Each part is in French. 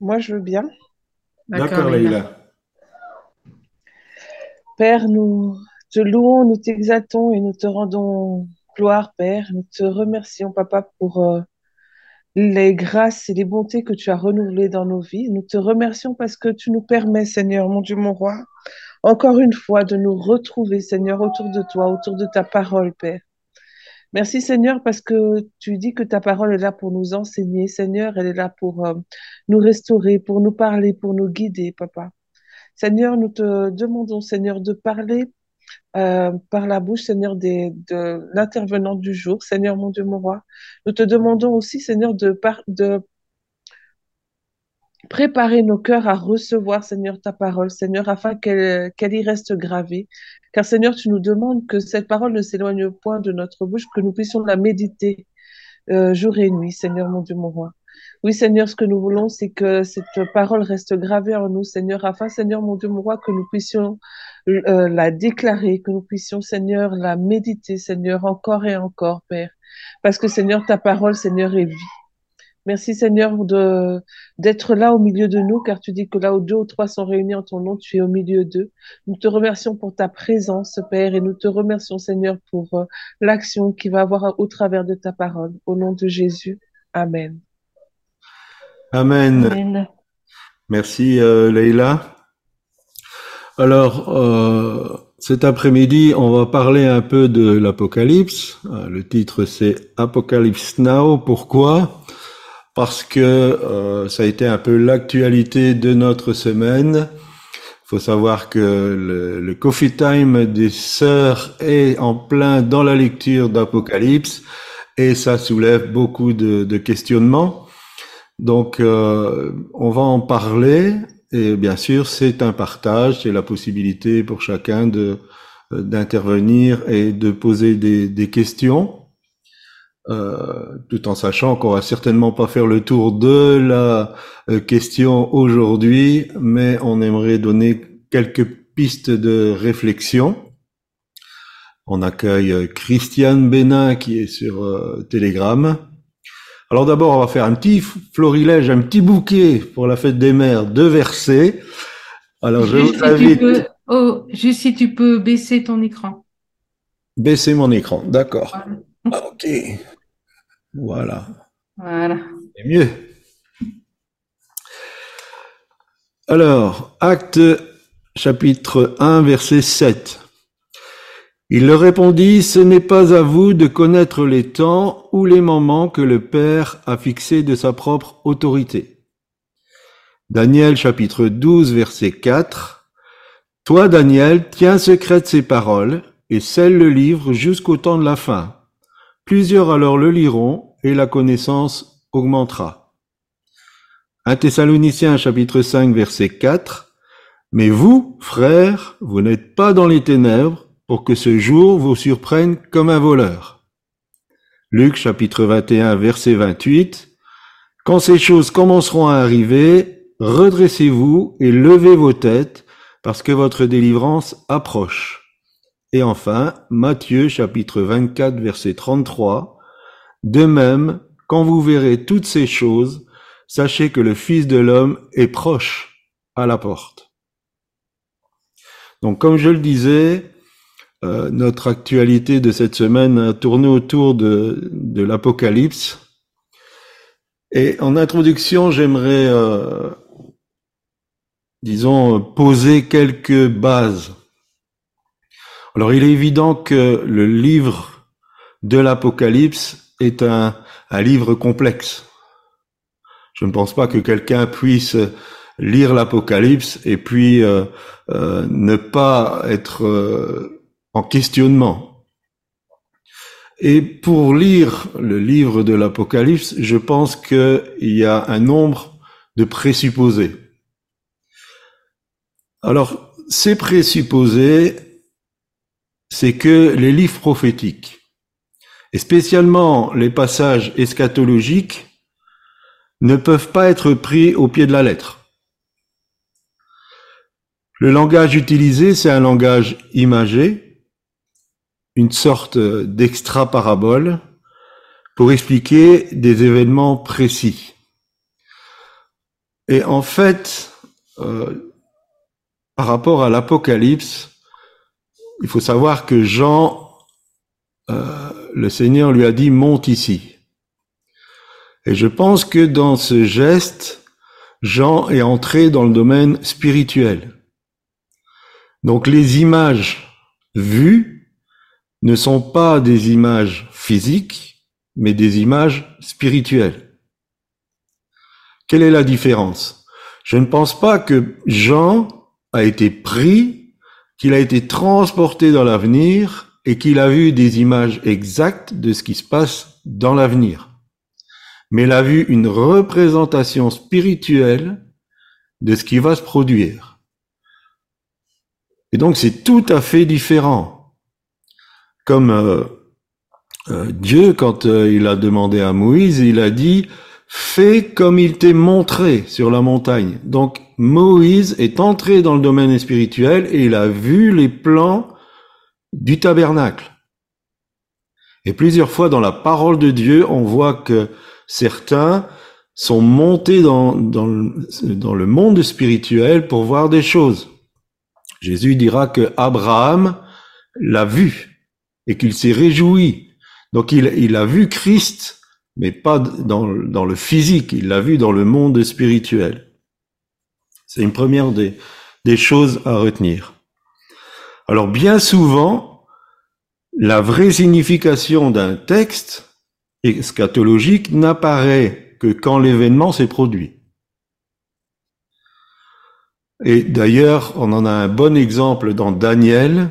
Moi, je veux bien. D'accord, Leïla. Père, nous te louons, nous t'exaltons et nous te rendons gloire, Père. Nous te remercions, Papa, pour euh, les grâces et les bontés que tu as renouvelées dans nos vies. Nous te remercions parce que tu nous permets, Seigneur, mon Dieu, mon roi, encore une fois, de nous retrouver, Seigneur, autour de toi, autour de ta parole, Père. Merci Seigneur parce que tu dis que ta parole est là pour nous enseigner. Seigneur, elle est là pour euh, nous restaurer, pour nous parler, pour nous guider, Papa. Seigneur, nous te demandons, Seigneur, de parler euh, par la bouche, Seigneur, de l'intervenant du jour. Seigneur, mon Dieu, mon roi. Nous te demandons aussi, Seigneur, de, par, de préparer nos cœurs à recevoir, Seigneur, ta parole, Seigneur, afin qu'elle y reste gravée. Car, Seigneur, tu nous demandes que cette parole ne s'éloigne point de notre bouche, que nous puissions la méditer euh, jour et nuit, Seigneur, mon Dieu, mon roi. Oui, Seigneur, ce que nous voulons, c'est que cette parole reste gravée en nous, Seigneur, afin, Seigneur, mon Dieu, mon roi, que nous puissions euh, la déclarer, que nous puissions, Seigneur, la méditer, Seigneur, encore et encore, Père. Parce que, Seigneur, ta parole, Seigneur, est vie. Merci Seigneur de d'être là au milieu de nous, car tu dis que là où deux ou trois sont réunis en ton nom, tu es au milieu d'eux. Nous te remercions pour ta présence, Père, et nous te remercions Seigneur pour euh, l'action qui va avoir au travers de ta parole. Au nom de Jésus, Amen. Amen. Amen. Merci euh, Leïla. Alors, euh, cet après-midi, on va parler un peu de l'Apocalypse. Euh, Le titre c'est Apocalypse Now. Pourquoi? Parce que euh, ça a été un peu l'actualité de notre semaine. Il faut savoir que le, le Coffee Time des sœurs est en plein dans la lecture d'Apocalypse et ça soulève beaucoup de, de questionnements. Donc, euh, on va en parler et bien sûr, c'est un partage, c'est la possibilité pour chacun de euh, d'intervenir et de poser des, des questions, euh, tout en sachant qu'on va certainement pas faire le tour de la euh, question aujourd'hui, mais on aimerait donner quelques pistes de réflexion. On accueille euh, Christiane Bénin qui est sur euh, Telegram. Alors d'abord, on va faire un petit florilège, un petit bouquet pour la fête des mères, deux versets. Alors je Juste vous si, invite, peux, oh, juste si tu peux baisser ton écran. baisser mon écran, d'accord. Voilà. Ah, Ok, voilà, Voilà. c'est mieux. Alors, acte chapitre 1, verset 7. Il leur répondit, Ce n'est pas à vous de connaître les temps ou les moments que le Père a fixés de sa propre autorité. Daniel chapitre 12, verset 4. Toi, Daniel, tiens secrète ces paroles et scelle le livre jusqu'au temps de la fin. Plusieurs alors le liront et la connaissance augmentera. 1 Thessaloniciens chapitre 5, verset 4. Mais vous, frères, vous n'êtes pas dans les ténèbres pour que ce jour vous surprenne comme un voleur. Luc chapitre 21 verset 28. Quand ces choses commenceront à arriver, redressez-vous et levez vos têtes parce que votre délivrance approche. Et enfin, Matthieu chapitre 24 verset 33. De même, quand vous verrez toutes ces choses, sachez que le Fils de l'homme est proche à la porte. Donc, comme je le disais, euh, notre actualité de cette semaine a tourné autour de, l'Apocalypse. Et en introduction, j'aimerais, euh, disons, poser quelques bases. Alors, il est évident que le livre de l'Apocalypse est un, un livre complexe. Je ne pense pas que quelqu'un puisse lire l'Apocalypse et puis euh, euh, ne pas être euh, en questionnement. Et pour lire le livre de l'Apocalypse, je pense qu'il y a un nombre de présupposés. Alors, ces présupposés, c'est que les livres prophétiques, et spécialement les passages eschatologiques, ne peuvent pas être pris au pied de la lettre. Le langage utilisé, c'est un langage imagé, une sorte d'extra-parabole pour expliquer des événements précis. Et en fait, euh, par rapport à l'Apocalypse, il faut savoir que Jean, euh, le Seigneur lui a dit monte ici. Et je pense que dans ce geste, Jean est entré dans le domaine spirituel. Donc les images vues ne sont pas des images physiques, mais des images spirituelles. Quelle est la différence? Je ne pense pas que Jean a été pris, qu'il a été transporté dans l'avenir et qu'il a vu des images exactes de ce qui se passe dans l'avenir. Mais il a vu une représentation spirituelle de ce qui va se produire. Et donc c'est tout à fait différent. Comme euh, euh, Dieu, quand euh, il a demandé à Moïse, il a dit, fais comme il t'est montré sur la montagne. Donc Moïse est entré dans le domaine spirituel et il a vu les plans du tabernacle. Et plusieurs fois dans la parole de Dieu, on voit que certains sont montés dans, le monde spirituel pour voir des choses. Jésus dira que Abraham l'a vu et qu'il s'est réjoui. Donc il, a vu Christ mais pas dans, le physique, il l'a vu dans le monde spirituel. C'est une première des choses à retenir. Alors bien souvent, la vraie signification d'un texte eschatologique n'apparaît que quand l'événement s'est produit. Et d'ailleurs, on en a un bon exemple dans Daniel,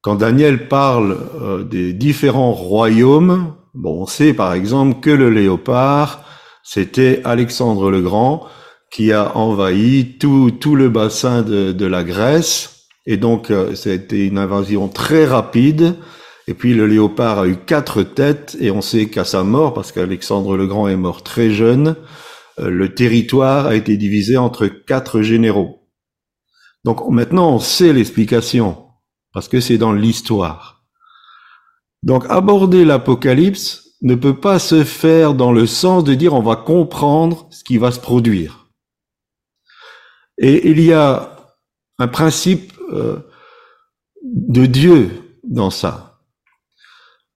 quand Daniel parle euh, des différents royaumes Bon, on sait par exemple que le léopard, c'était Alexandre le Grand qui a envahi tout, le bassin de la Grèce. Et donc, euh, c'était une invasion très rapide. Et puis, le léopard a eu quatre têtes. Et on sait qu'à sa mort, parce qu'Alexandre le Grand est mort très jeune, euh, le territoire a été divisé entre quatre généraux. Donc, maintenant, on sait l'explication, parce que c'est dans l'histoire. Donc aborder l'Apocalypse ne peut pas se faire dans le sens de dire on va comprendre ce qui va se produire. Et il y a un principe euh, de Dieu dans ça.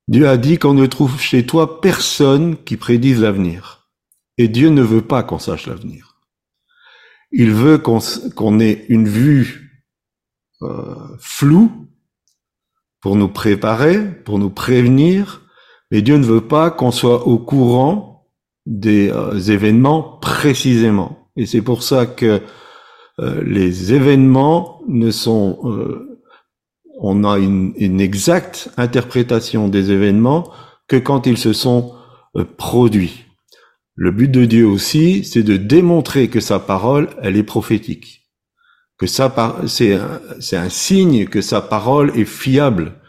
Dieu a dit qu'on ne trouve chez toi personne qui prédise l'avenir. Et Dieu ne veut pas qu'on sache l'avenir. Il veut qu'on ait une vue euh, floue pour nous préparer, pour nous prévenir, mais Dieu ne veut pas qu'on soit au courant des euh, événements précisément. Et c'est pour ça que euh, les événements ne sont... Euh, on a une, exacte interprétation des événements que quand ils se sont produits. Le but de Dieu aussi, c'est de démontrer que sa parole, elle est prophétique que ça, c'est un, signe que sa parole est fiable,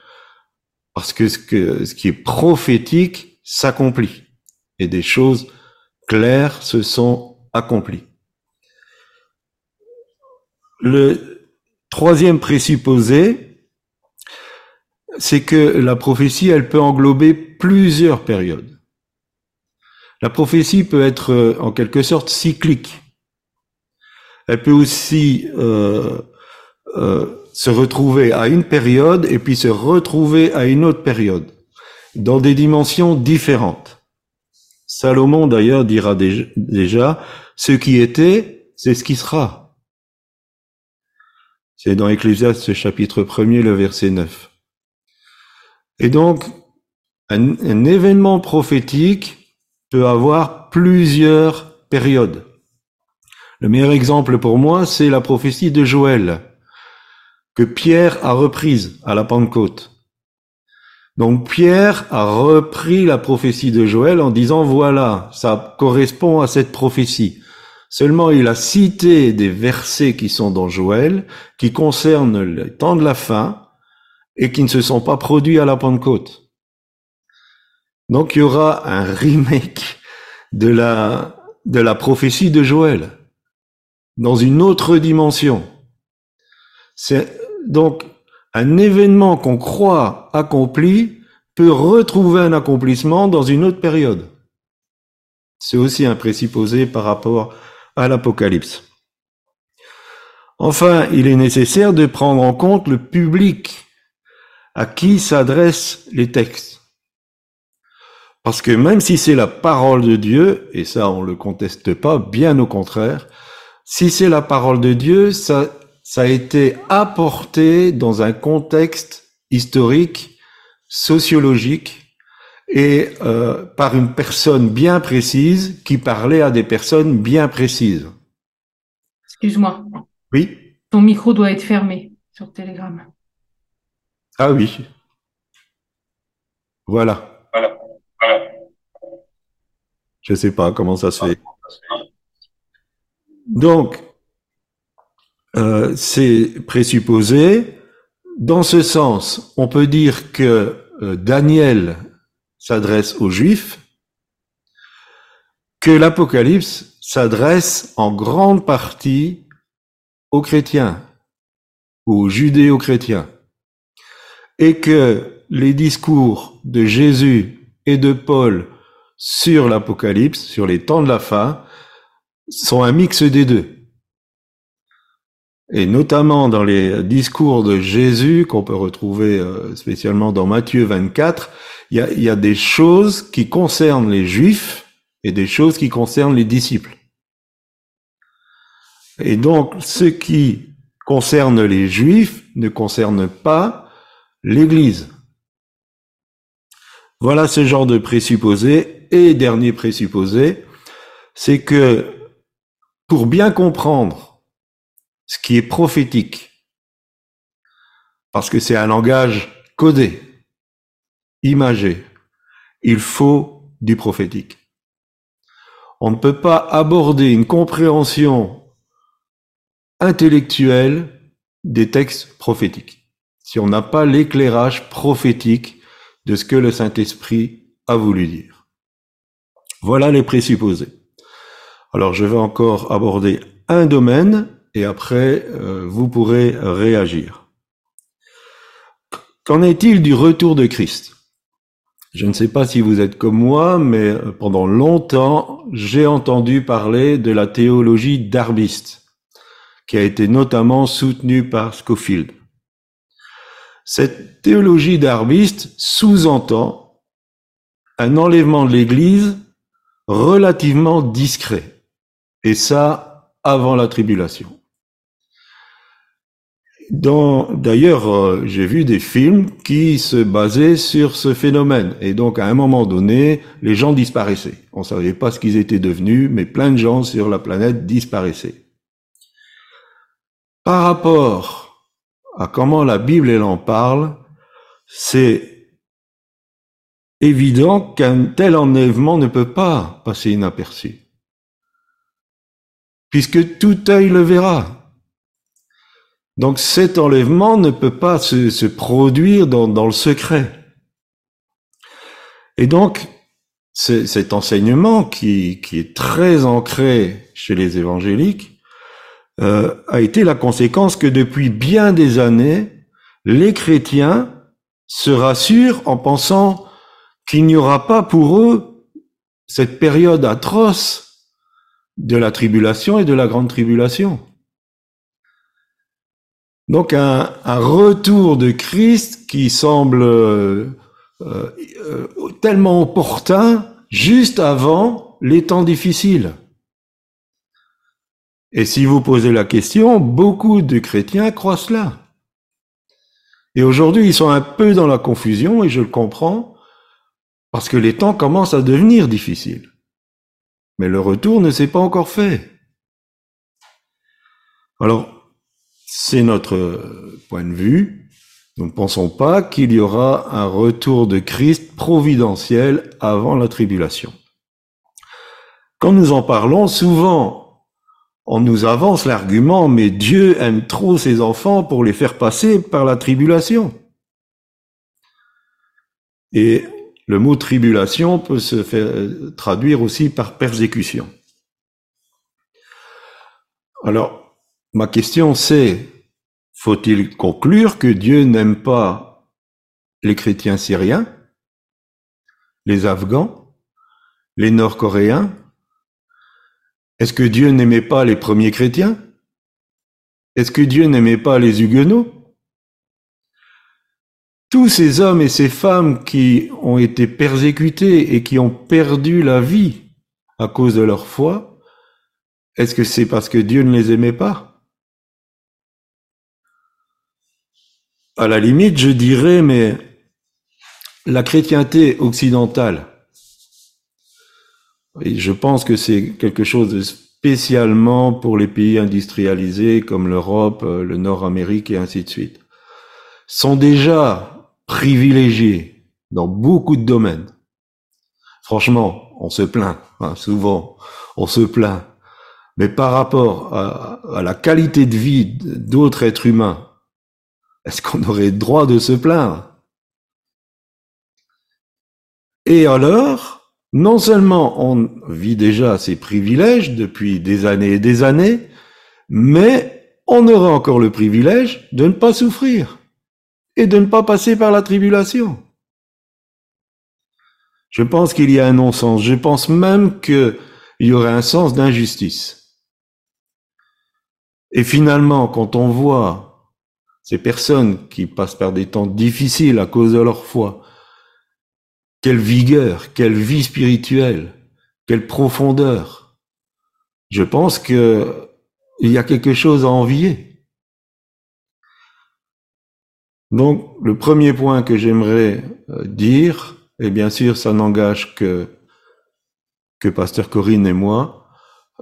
parce que ce, que ce qui est prophétique s'accomplit, et des choses claires se sont accomplies. Le troisième présupposé, c'est que la prophétie, elle peut englober plusieurs périodes. La prophétie peut être en quelque sorte cyclique. Elle peut aussi euh, euh, se retrouver à une période et puis se retrouver à une autre période, dans des dimensions différentes. Salomon d'ailleurs dira déjà, ce qui était, c'est ce qui sera. C'est dans Ecclésiaste chapitre 1er, le verset 9. Et donc, un événement prophétique peut avoir plusieurs périodes. Le meilleur exemple pour moi, c'est la prophétie de Joël, que Pierre a reprise à la Pentecôte. Donc Pierre a repris la prophétie de Joël en disant voilà, ça correspond à cette prophétie. Seulement il a cité des versets qui sont dans Joël, qui concernent le temps de la fin et qui ne se sont pas produits à la Pentecôte. Donc il y aura un remake de la, de la prophétie de Joël dans une autre dimension. C'est donc un événement qu'on croit accompli peut retrouver un accomplissement dans une autre période. C'est aussi un présupposé par rapport à l'Apocalypse. Enfin, il est nécessaire de prendre en compte le public à qui s'adressent les textes. Parce que même si c'est la parole de Dieu, et ça on le conteste pas, bien au contraire, si c'est la parole de Dieu, ça, ça a été apporté dans un contexte historique, sociologique, et euh, par une personne bien précise qui parlait à des personnes bien précises. Excuse-moi. Oui. Ton micro doit être fermé sur Telegram. Ah oui. Voilà. Voilà. Voilà. Je sais pas comment ça se fait. Donc, euh, c'est présupposé. Dans ce sens, on peut dire que euh, Daniel s'adresse aux Juifs, que l'Apocalypse s'adresse en grande partie aux chrétiens, aux judéo-chrétiens, et que les discours de Jésus et de Paul sur l'Apocalypse, sur les temps de la fin, sont un mix des deux. Et notamment dans les discours de Jésus qu'on peut retrouver euh, spécialement dans Matthieu 24, il y a, il y a des choses qui concernent les juifs et des choses qui concernent les disciples. Et donc, ce qui concerne les juifs ne concerne pas l'Église. Voilà ce genre de présupposé. Et dernier présupposé, c'est que pour bien comprendre ce qui est prophétique, parce que c'est un langage codé, imagé, il faut du prophétique. On ne peut pas aborder une compréhension intellectuelle des textes prophétiques si on n'a pas l'éclairage prophétique de ce que le Saint-Esprit a voulu dire. Voilà les présupposés. Alors je vais encore aborder un domaine et après euh, vous pourrez réagir. Qu'en est-il du retour de Christ? Je ne sais pas si vous êtes comme moi, mais pendant longtemps, j'ai entendu parler de la théologie darbiste, qui a été notamment soutenue par Scofield. Cette théologie darbiste sous-entend un enlèvement de l'Église relativement discret, et ça avant la tribulation. D'ailleurs, euh, j'ai vu des films qui se basaient sur ce phénomène. Et donc, à un moment donné, les gens disparaissaient. On savait pas ce qu'ils étaient devenus, mais plein de gens sur la planète disparaissaient. Par rapport à comment la Bible elle en parle, c'est évident qu'un tel enlèvement ne peut pas passer inaperçu. Puisque tout œil le verra. Donc cet enlèvement ne peut pas se, produire dans, le secret. Et donc, cet enseignement qui, qui, est très ancré chez les évangéliques euh, a été la conséquence que depuis bien des années, les chrétiens se rassurent en pensant qu'il n'y aura pas pour eux cette période atroce de la tribulation et de la grande tribulation. Donc un, retour de Christ qui semble euh, euh, tellement opportun juste avant les temps difficiles. Et si vous posez la question, beaucoup de chrétiens croient cela. Et aujourd'hui, ils sont un peu dans la confusion, et je le comprends, parce que les temps commencent à devenir difficiles. Mais le retour ne s'est pas encore fait. Alors, c'est notre point de vue. Nous ne pensons pas qu'il y aura un retour de Christ providentiel avant la tribulation. Quand nous en parlons, souvent, on nous avance l'argument, mais Dieu aime trop ses enfants pour les faire passer par la tribulation. Et le mot tribulation peut se faire traduire aussi par persécution. Alors, Ma question c'est, faut-il conclure que Dieu n'aime pas les chrétiens syriens, les Afghans, les Nord-Coréens, Est-ce que Dieu n'aimait pas les premiers chrétiens? Est-ce que Dieu n'aimait pas les huguenots? Tous ces hommes et ces femmes qui ont été persécutés et qui ont perdu la vie à cause de leur foi, est-ce que c'est parce que Dieu ne les aimait pas? À la limite, je dirais, mais la chrétienté occidentale, et je pense que c'est quelque chose de spécialement pour les pays industrialisés comme l'Europe, euh, le Nord-Amérique et ainsi de suite, sont déjà privilégiés dans beaucoup de domaines. Franchement, on se plaint, hein, souvent, on se plaint. Mais par rapport à, à la qualité de vie d'autres êtres humains, est-ce qu'on aurait droit de se plaindre? Et alors, non seulement on vit déjà ces privilèges depuis des années et des années, mais on aura encore le privilège de ne pas souffrir et de ne pas passer par la tribulation. Je pense qu'il y a un non-sens. Je pense même qu'il y aurait un sens d'injustice. Et finalement, quand on voit ces personnes qui passent par des temps difficiles à cause de leur foi, quelle vigueur, quelle vie spirituelle, quelle profondeur. Je pense que il y a quelque chose à envier. Donc, le premier point que j'aimerais euh, dire, et bien sûr, ça n'engage que, que Pasteur Corinne et moi,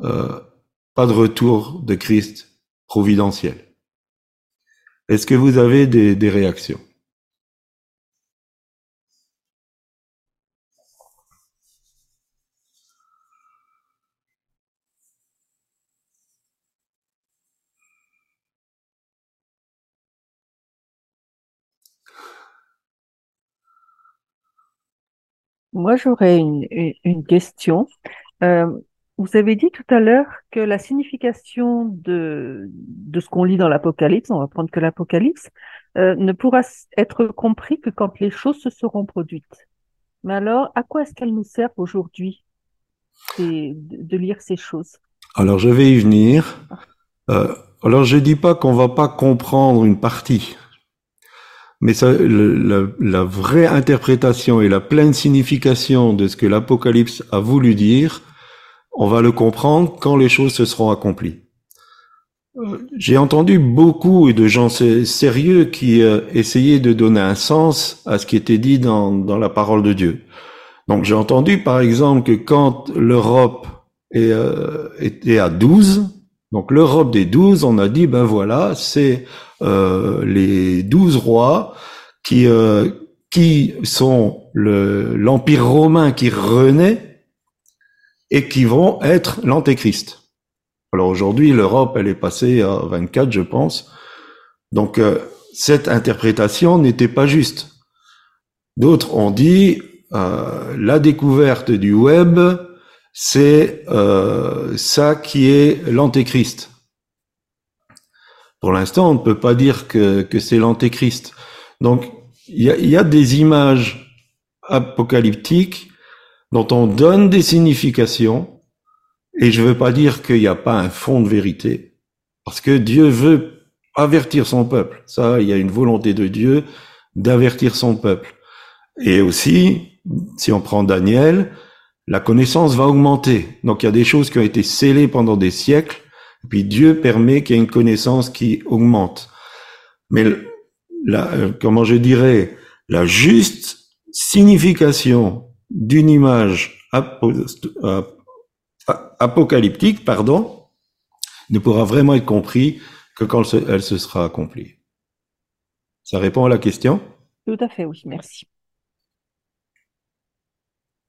euh, pas de retour de Christ providentiel. Est-ce que vous avez des, réactions? Moi, j'aurais une, une, une question. Euh, vous avez dit tout à l'heure que la signification de, de ce qu'on lit dans l'Apocalypse, on va prendre que l'Apocalypse, euh, ne pourra être compris que quand les choses se seront produites. Mais alors, à quoi est-ce qu'elles nous servent aujourd'hui de, lire ces choses? Alors, je vais y venir. Euh, alors, je dis pas qu'on va pas comprendre une partie, mais ça, la, la vraie interprétation et la pleine signification de ce que l'Apocalypse a voulu dire, on va le comprendre quand les choses se seront accomplies. Euh, J'ai entendu beaucoup de gens sé- sérieux qui euh, essayaient de donner un sens à ce qui était dit dans, dans la parole de Dieu. Donc j'ai entendu par exemple que quand l'Europe est, euh, était à 12, donc l'Europe des 12, on a dit ben voilà, c'est euh, les 12 rois qui qui sont le l'empire romain qui renaît et qui vont être l'antéchrist. Alors aujourd'hui, l'Europe, elle est passée à 24, je pense. Donc euh, cette interprétation n'était pas juste. D'autres ont dit euh, la découverte du web, c'est euh, ça qui est l'antéchrist. Pour l'instant, on ne peut pas dire que, que c'est l'antéchrist. Donc il y a, il y a des images apocalyptiques dont on donne des significations, et je ne veux pas dire qu'il n'y a pas un fond de vérité, parce que Dieu veut avertir son peuple. Ça, il y a une volonté de Dieu d'avertir son peuple. Et aussi, si on prend Daniel, la connaissance va augmenter. Donc il y a des choses qui ont été scellées pendant des siècles, et puis Dieu permet qu'il y ait une connaissance qui augmente. Mais la, euh, comment je dirais, la juste signification d'une image euh, apocalyptique, pardon, ne pourra vraiment être compris que quand elle se, sera accomplie. Ça répond à la question? Tout à fait, oui, merci.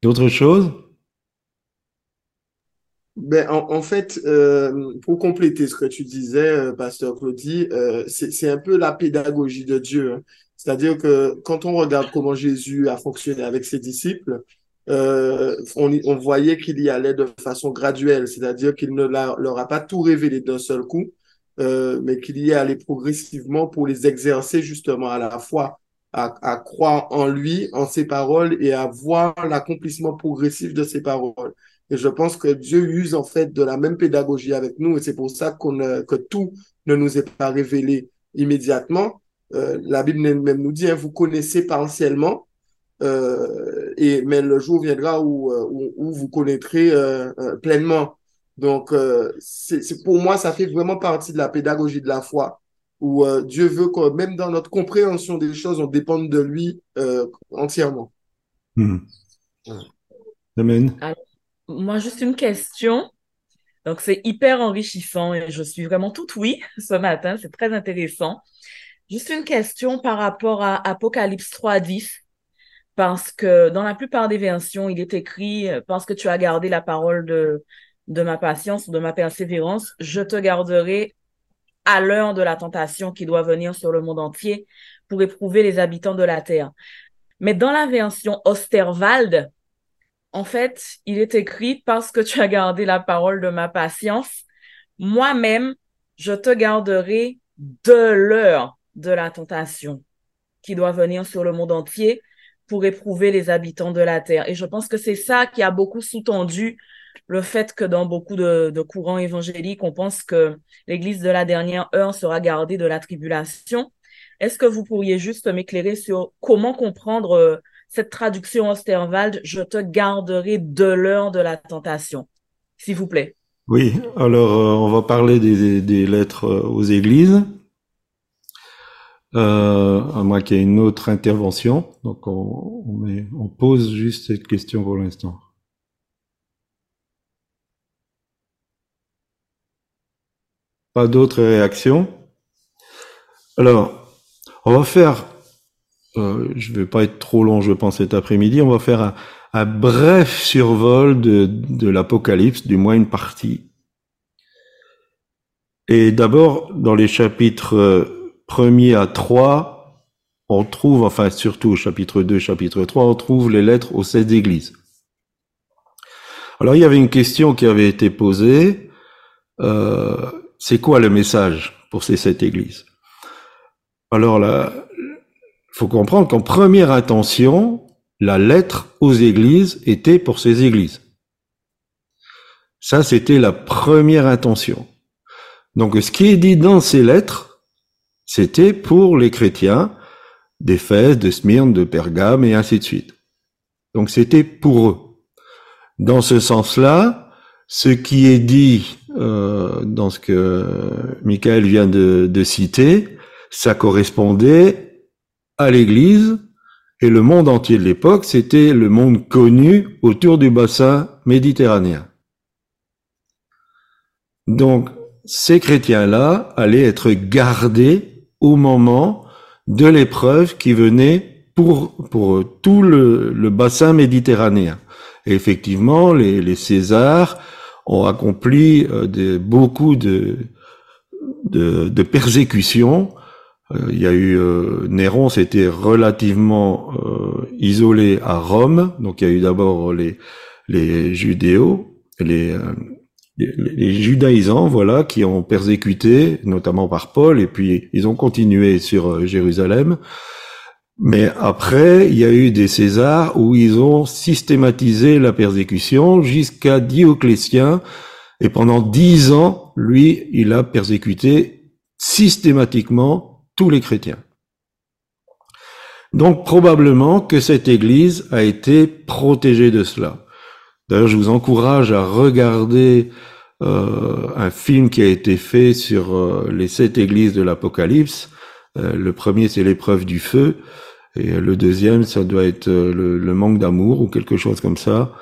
D'autres choses? Ben, en, en fait, euh, pour compléter ce que tu disais, euh, Pasteur Claudie, euh, c'est, c'est un peu la pédagogie de Dieu. hein. C'est-à-dire que quand on regarde comment Jésus a fonctionné avec ses disciples, euh, on, on voyait qu'il y allait de façon graduelle, c'est-à-dire qu'il ne leur a pas tout révélé d'un seul coup, euh, mais qu'il y est allé progressivement pour les exercer justement à la fois à, à croire en lui, en ses paroles et à voir l'accomplissement progressif de ses paroles. Et je pense que Dieu use en fait de la même pédagogie avec nous et c'est pour ça qu'on que tout ne nous est pas révélé immédiatement. Euh, la Bible même nous dit, hein, vous connaissez partiellement, euh, et, mais le jour viendra où, euh, où, où vous connaîtrez euh, euh, pleinement. Donc, c'est pour moi, ça fait vraiment partie de la pédagogie de la foi, où Dieu veut que même dans notre compréhension des choses, on dépende de lui entièrement. Hmm. Amen. Alors, moi, juste une question. Donc, c'est hyper enrichissant et je suis vraiment toute oui ce matin. C'est très intéressant. Juste une question par rapport à Apocalypse 3.10 parce que dans la plupart des versions, il est écrit euh, parce que tu as gardé la parole de, de ma patience, de ma persévérance, je te garderai à l'heure de la tentation qui doit venir sur le monde entier pour éprouver les habitants de la terre. Mais dans la version Osterwald, en fait, il est écrit parce que tu as gardé la parole de ma patience, moi-même, je te garderai de l'heure de la tentation qui doit venir sur le monde entier pour éprouver les habitants de la terre. Et je pense que c'est ça qui a beaucoup sous-tendu le fait que dans beaucoup de, courants évangéliques, on pense que l'Église de la dernière heure sera gardée de la tribulation. Est-ce que vous pourriez juste m'éclairer sur comment comprendre euh, cette traduction Osterwald, je te garderai de l'heure de la tentation, s'il vous plaît? Oui, alors euh, on va parler des lettres euh, aux églises. Euh, à moins qu'il y ait une autre intervention. Donc on, pose juste cette question pour l'instant. Pas d'autres réactions? Alors, on va faire, euh, je vais pas être trop long, je pense, cet après-midi, on va faire un, bref survol de, de l'Apocalypse, du moins une partie. Et d'abord, dans les chapitres euh, premier à 3, on trouve, enfin surtout chapitre 2, chapitre 3, on trouve les lettres aux sept églises. Alors il y avait une question qui avait été posée, euh, c'est quoi le message pour ces sept églises? Alors là, faut comprendre qu'en première intention, la lettre aux églises était pour ces églises. Ça, c'était la première intention. Donc ce qui est dit dans ces lettres, c'était pour les chrétiens d'Éphèse, de Smyrne, de Pergame et ainsi de suite. Donc c'était pour eux. Dans ce sens-là, ce qui est dit euh, dans ce que Michael vient de, de citer, ça correspondait à l'Église et le monde entier de l'époque, c'était le monde connu autour du bassin méditerranéen. Donc, ces chrétiens-là allaient être gardés au moment de l'épreuve qui venait pour, pour tout le, le bassin méditerranéen. Effectivement, les, les Césars ont accompli euh, beaucoup de, de, de persécutions. Euh, il y a eu euh, Néron, s'était relativement isolé à Rome, donc il y a eu d'abord les, les judéos, les, les, judaïsants, voilà, qui ont persécuté, notamment par Paul, et puis ils ont continué sur euh, Jérusalem. Mais après, il y a eu des Césars où ils ont systématisé la persécution jusqu'à Dioclétien, et pendant dix ans, lui, il a persécuté systématiquement tous les chrétiens. Donc probablement que cette Église a été protégée de cela. D'ailleurs, je vous encourage à regarder euh, un film qui a été fait sur euh, les sept églises de l'Apocalypse. Euh, le premier, c'est l'épreuve du feu. Et le deuxième, ça doit être le, manque d'amour ou quelque chose comme ça,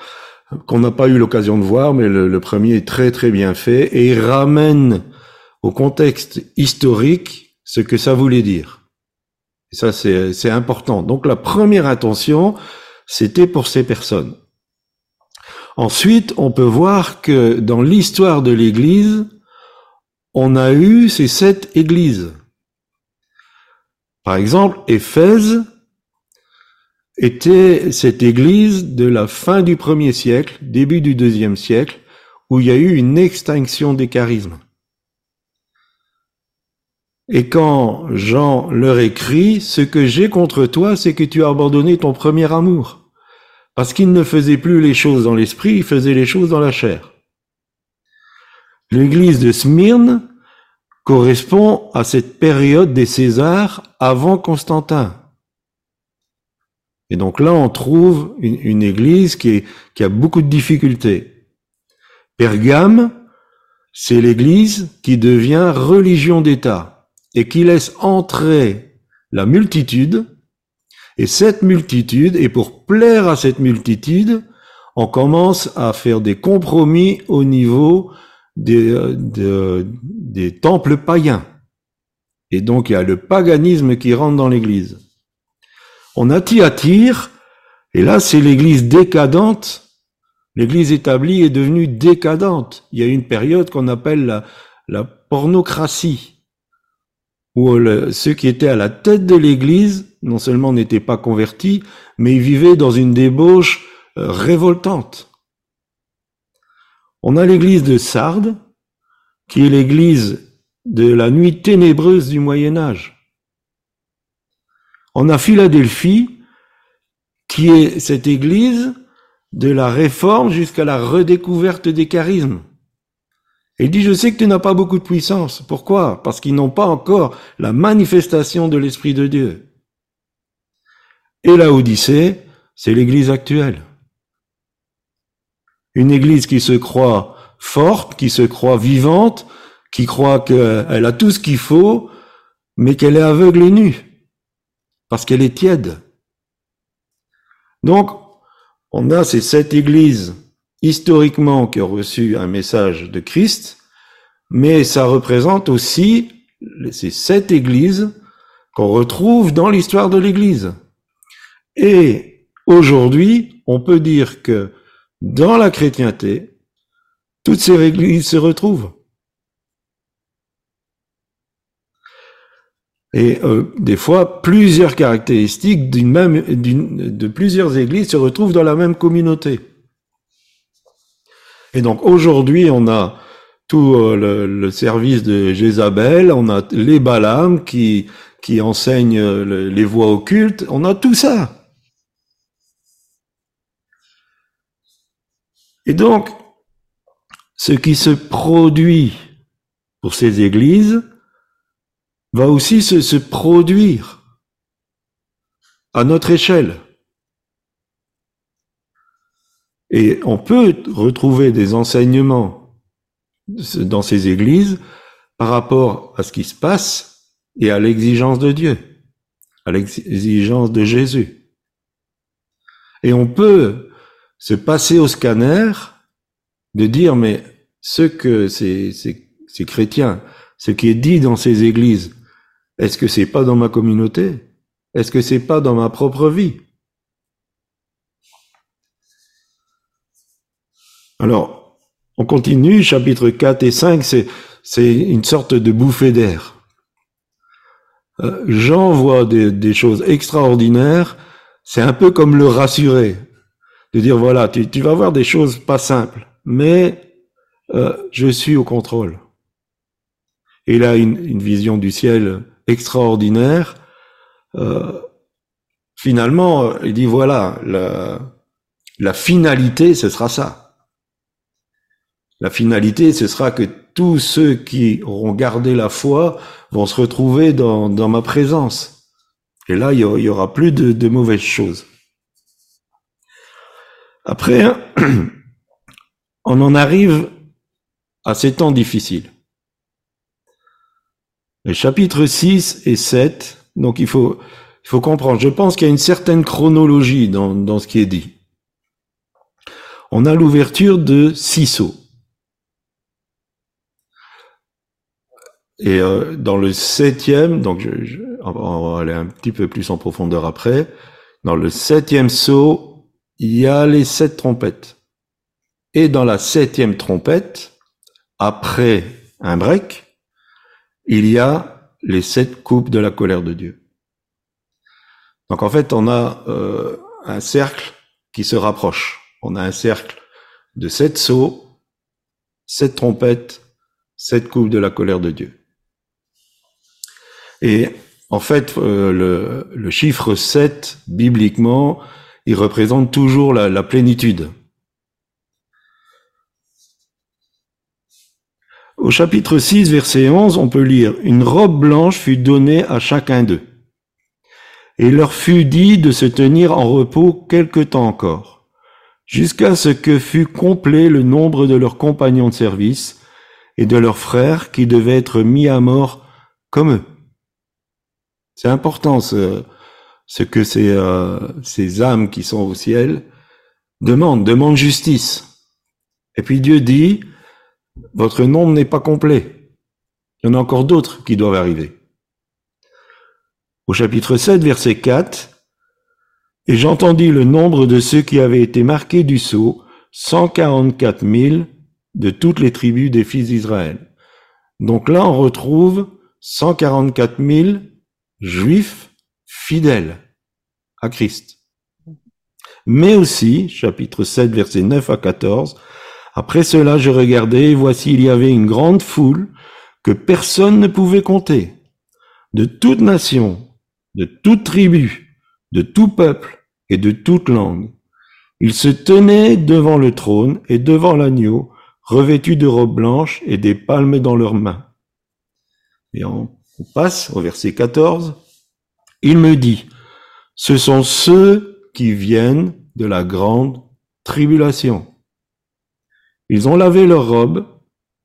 qu'on n'a pas eu l'occasion de voir, mais le, le, premier est très très bien fait et il ramène au contexte historique ce que ça voulait dire. Et ça, c'est important. Donc la première intention, c'était pour ces personnes. Ensuite, on peut voir que dans l'histoire de l'Église, on a eu ces sept églises. Par exemple, Éphèse était cette église de la fin du premier siècle, début du deuxième siècle, où il y a eu une extinction des charismes. Et quand Jean leur écrit, ce que j'ai contre toi, c'est que tu as abandonné ton premier amour. Parce qu'il ne faisait plus les choses dans l'esprit, il faisait les choses dans la chair. L'église de Smyrne correspond à cette période des Césars avant Constantin. Et donc là, on trouve une, église qui, qui a beaucoup de difficultés. Pergame, c'est l'église qui devient religion d'État et qui laisse entrer la multitude. Et cette multitude, et pour plaire à cette multitude, on commence à faire des compromis au niveau des, de- des temples païens. Et donc il y a le paganisme qui rentre dans l'église. On a et là c'est l'église décadente. L'église établie est devenue décadente. Il y a une période qu'on appelle la, la pornocratie, où ceux qui étaient à la tête de l'église, non seulement n'étaient pas convertis, mais ils vivaient dans une débauche euh, révoltante. On a l'église de Sardes, qui est l'église de la nuit ténébreuse du Moyen Âge. On a Philadelphie, qui est cette église de la réforme jusqu'à la redécouverte des charismes. Et il dit, je sais que tu n'as pas beaucoup de puissance. Pourquoi? Parce qu'ils n'ont pas encore la manifestation de l'Esprit de Dieu. Et la Odyssée, c'est l'église actuelle. Une église qui se croit forte, qui se croit vivante, qui croit qu'elle a tout ce qu'il faut, mais qu'elle est aveugle et nue, parce qu'elle est tiède. Donc, on a ces sept églises historiquement qui ont reçu un message de Christ, mais ça représente aussi ces sept églises qu'on retrouve dans l'histoire de l'Église. Et aujourd'hui, on peut dire que dans la chrétienté, toutes ces églises se retrouvent. Et euh, des fois, plusieurs caractéristiques de plusieurs églises se retrouvent dans la même communauté. Et donc aujourd'hui, on a tout euh, le, service de Jézabel, on a les Balaam qui, enseignent euh, le- les voies occultes, on a tout ça. Et donc, ce qui se produit pour ces églises va aussi se, produire à notre échelle. Et on peut retrouver des enseignements dans ces églises par rapport à ce qui se passe et à l'exigence de Dieu, à l'exigence de Jésus. Et on peut se passer au scanner de dire, mais ce que ces, ces, ces chrétiens, ce qui est dit dans ces églises, est-ce que c'est pas dans ma communauté? Est-ce que c'est pas dans ma propre vie? Alors, on continue, chapitre 4 et 5, c'est, c'est une sorte de bouffée d'air. Euh, Jean voit des, des choses extraordinaires, c'est un peu comme le rassurer, de dire voilà, tu, vas voir des choses pas simples, mais euh, je suis au contrôle. Il a une, vision du ciel extraordinaire. Euh, finalement, il dit voilà, la, la finalité, ce sera ça. La finalité, ce sera que tous ceux qui auront gardé la foi vont se retrouver dans, ma présence. Et là, il y aura, plus de mauvaises choses. Après, on en arrive à ces temps difficiles. Les chapitres 6 et 7, donc il faut, il faut comprendre, je pense qu'il y a une certaine chronologie dans, dans ce qui est dit. On a l'ouverture de six sceaux. Et euh, dans le septième, donc je, je- on va aller un petit peu plus en profondeur après, dans le septième sceau, il y a les sept trompettes. Et dans la septième trompette, après un break, il y a les sept coupes de la colère de Dieu. Donc en fait, on a euh, un cercle qui se rapproche. On a un cercle de sept sceaux, sept trompettes, sept coupes de la colère de Dieu. Et en fait, euh, le, le chiffre 7, bibliquement, il représente toujours la, plénitude. Au chapitre 6, verset 11, on peut lire Une robe blanche fut donnée à chacun d'eux. Et leur fut dit de se tenir en repos quelque temps encore, jusqu'à ce que fût complet le nombre de leurs compagnons de service et de leurs frères qui devaient être mis à mort comme eux. C'est important ce, ce que ces, euh, ces âmes qui sont au ciel demandent, demandent justice. Et puis Dieu dit, votre nombre n'est pas complet. Il y en a encore d'autres qui doivent arriver. Au chapitre 7, verset 4, Et j'entendis le nombre de ceux qui avaient été marqués du sceau, 144 000 de toutes les tribus des fils d'Israël. Donc là, on retrouve 144 000 juifs fidèles à Christ. Mais aussi, chapitre 7, verset 9 à 14, après cela, je regardais, et voici, il y avait une grande foule que personne ne pouvait compter, de toute nation, de toute tribu, de tout peuple et de toute langue. Ils se tenaient devant le trône et devant l'agneau, revêtus de robes blanches et des palmes dans leurs mains. Et on, passe au verset 14. Il me dit, ce sont ceux qui viennent de la grande tribulation. Ils ont lavé leurs robes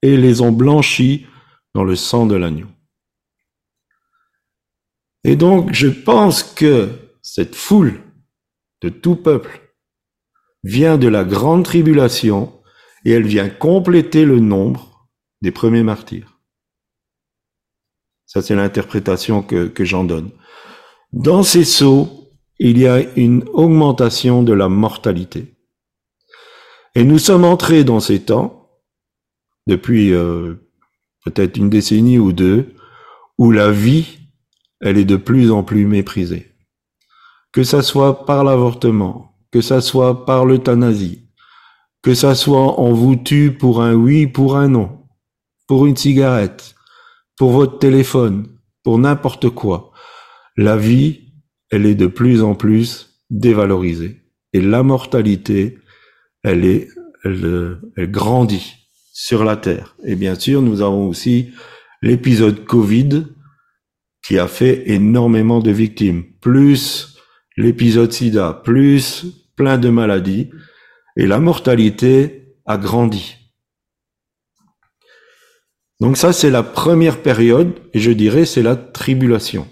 et les ont blanchis dans le sang de l'agneau. Et donc, je pense que cette foule de tout peuple vient de la grande tribulation et elle vient compléter le nombre des premiers martyrs. Ça, c'est l'interprétation que, que j'en donne. Dans ces sceaux, il y a une augmentation de la mortalité. Et nous sommes entrés dans ces temps, depuis euh, peut-être une décennie ou deux, où la vie, elle est de plus en plus méprisée. Que ça soit par l'avortement, que ça soit par l'euthanasie, que ça soit on vous tue pour un oui, pour un non, pour une cigarette, pour votre téléphone, pour n'importe quoi. La vie, elle est de plus en plus dévalorisée. Et la mortalité, elle est, elle, grandit sur la Terre. Et bien sûr, nous avons aussi l'épisode Covid qui a fait énormément de victimes, plus l'épisode SIDA, plus plein de maladies, et la mortalité a grandi. Donc ça, c'est la première période, et je dirais, c'est la tribulation.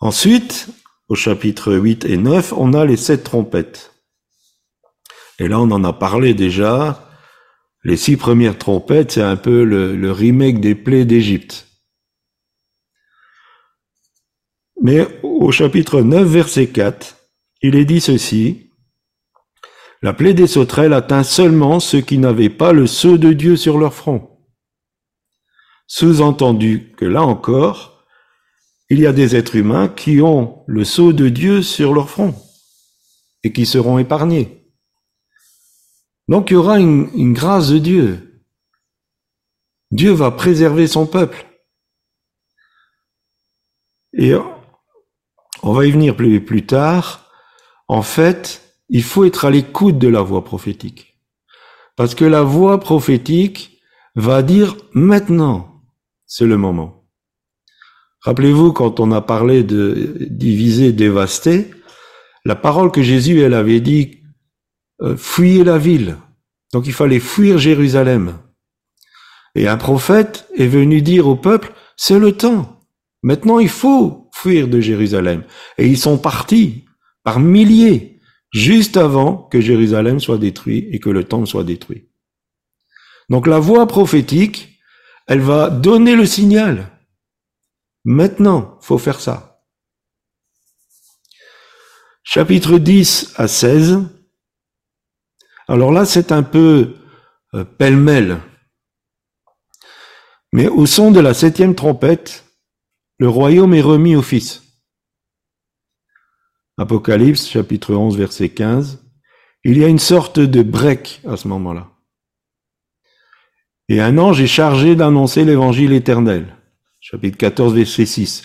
Ensuite, au chapitre 8 et 9, on a les sept trompettes. Et là, on en a parlé déjà. Les six premières trompettes, c'est un peu le, remake des plaies d'Égypte. Mais au chapitre 9, verset 4, il est dit ceci. La plaie des sauterelles atteint seulement ceux qui n'avaient pas le sceau de Dieu sur leur front. Sous-entendu que là encore, il y a des êtres humains qui ont le sceau de Dieu sur leur front et qui seront épargnés. Donc il y aura une, grâce de Dieu. Dieu va préserver son peuple. Et on va y venir plus, tard. En fait, il faut être à l'écoute de la voix prophétique. Parce que la voix prophétique va dire maintenant, c'est le moment. Rappelez-vous quand on a parlé de diviser, dévaster, la parole que Jésus elle avait dit euh, fuyez la ville. Donc il fallait fuir Jérusalem. Et un prophète est venu dire au peuple, c'est le temps. Maintenant il faut fuir de Jérusalem. Et ils sont partis par milliers, juste avant que Jérusalem soit détruit et que le temple soit détruit. Donc la voix prophétique, elle va donner le signal. Maintenant, faut faire ça. Chapitre 10 à 16, alors là, c'est un peu euh, pêle-mêle. Mais au son de la septième trompette, le royaume est remis au Fils. Apocalypse chapitre 11 verset 15. Il y a une sorte de break à ce moment-là. Et un ange est chargé d'annoncer l'évangile éternel. Chapitre 14 verset 6.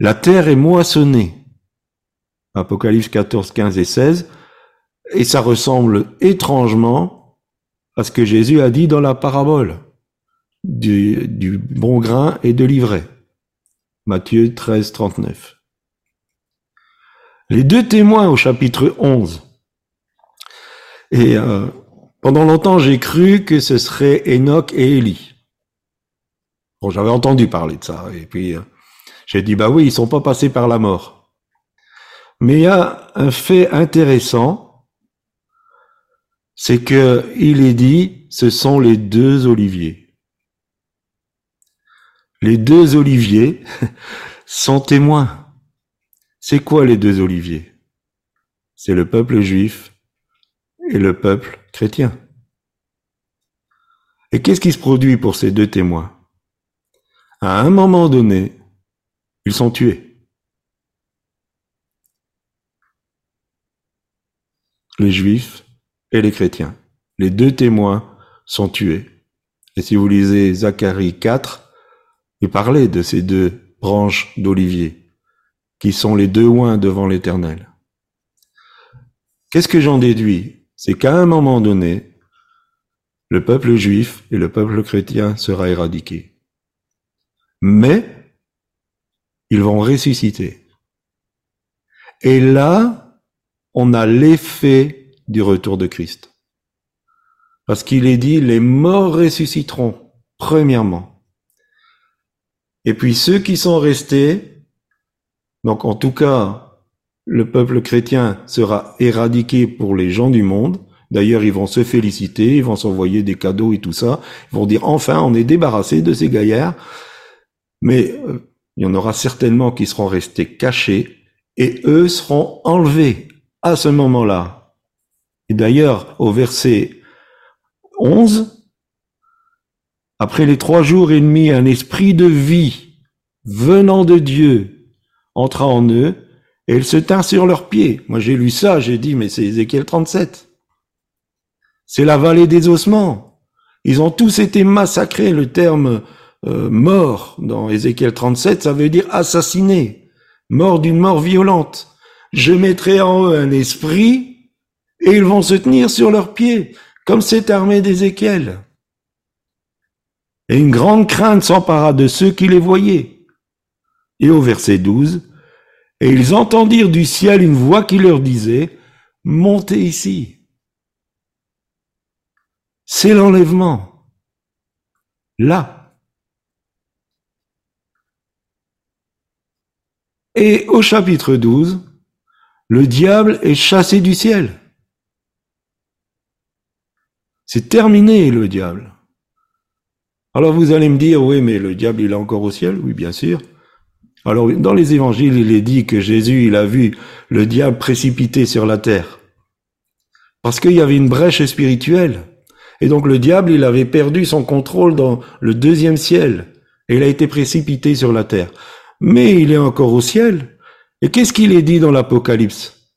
La terre est moissonnée. Apocalypse 14, 15 et 16, et ça ressemble étrangement à ce que Jésus a dit dans la parabole du, du bon grain et de l'ivraie. Matthieu 13, 39. Les deux témoins au chapitre 11. Et euh, pendant longtemps, j'ai cru que ce serait Enoch et Élie. J'avais entendu parler de ça. Et puis, euh, j'ai dit, bah oui, ils sont pas passés par la mort. Mais il y a un fait intéressant, c'est que il est dit, ce sont les deux oliviers. Les deux oliviers sont témoins. C'est quoi les deux oliviers? C'est le peuple juif et le peuple chrétien. Et qu'est-ce qui se produit pour ces deux témoins? À un moment donné, ils sont tués. Les juifs et les chrétiens. Les deux témoins sont tués. Et si vous lisez Zacharie 4, il parlait de ces deux branches d'olivier, qui sont les deux oins devant l'éternel. Qu'est-ce que j'en déduis? C'est qu'à un moment donné, le peuple juif et le peuple chrétien sera éradiqué. Mais, ils vont ressusciter. Et là, on a l'effet du retour de Christ. Parce qu'il est dit, les morts ressusciteront, premièrement. Et puis ceux qui sont restés, donc en tout cas, le peuple chrétien sera éradiqué pour les gens du monde. D'ailleurs, ils vont se féliciter, ils vont s'envoyer des cadeaux et tout ça. Ils vont dire, enfin, on est débarrassé de ces gaillards. Mais euh, il y en aura certainement qui seront restés cachés et eux seront enlevés à ce moment-là. Et d'ailleurs, au verset 11, après les trois jours et demi, un esprit de vie venant de Dieu entra en eux et il se tint sur leurs pieds. Moi, j'ai lu ça, j'ai dit, mais c'est Ézéchiel 37. C'est la vallée des ossements. Ils ont tous été massacrés. Le terme euh, mort dans Ézéchiel 37, ça veut dire assassiné, mort d'une mort violente. Je mettrai en eux un esprit et ils vont se tenir sur leurs pieds, comme cette armée d'Ézéchiel. Et une grande crainte s'empara de ceux qui les voyaient. Et au verset 12, et ils entendirent du ciel une voix qui leur disait, montez ici. C'est l'enlèvement. Là. Et au chapitre 12, le diable est chassé du ciel. C'est terminé le diable. Alors vous allez me dire, oui, mais le diable, il est encore au ciel? Oui, bien sûr. Alors dans les évangiles, il est dit que Jésus, il a vu le diable précipité sur la terre. Parce qu'il y avait une brèche spirituelle. Et donc le diable, il avait perdu son contrôle dans le deuxième ciel. Et il a été précipité sur la terre. Mais il est encore au ciel. Et qu'est-ce qu'il est dit dans l'Apocalypse?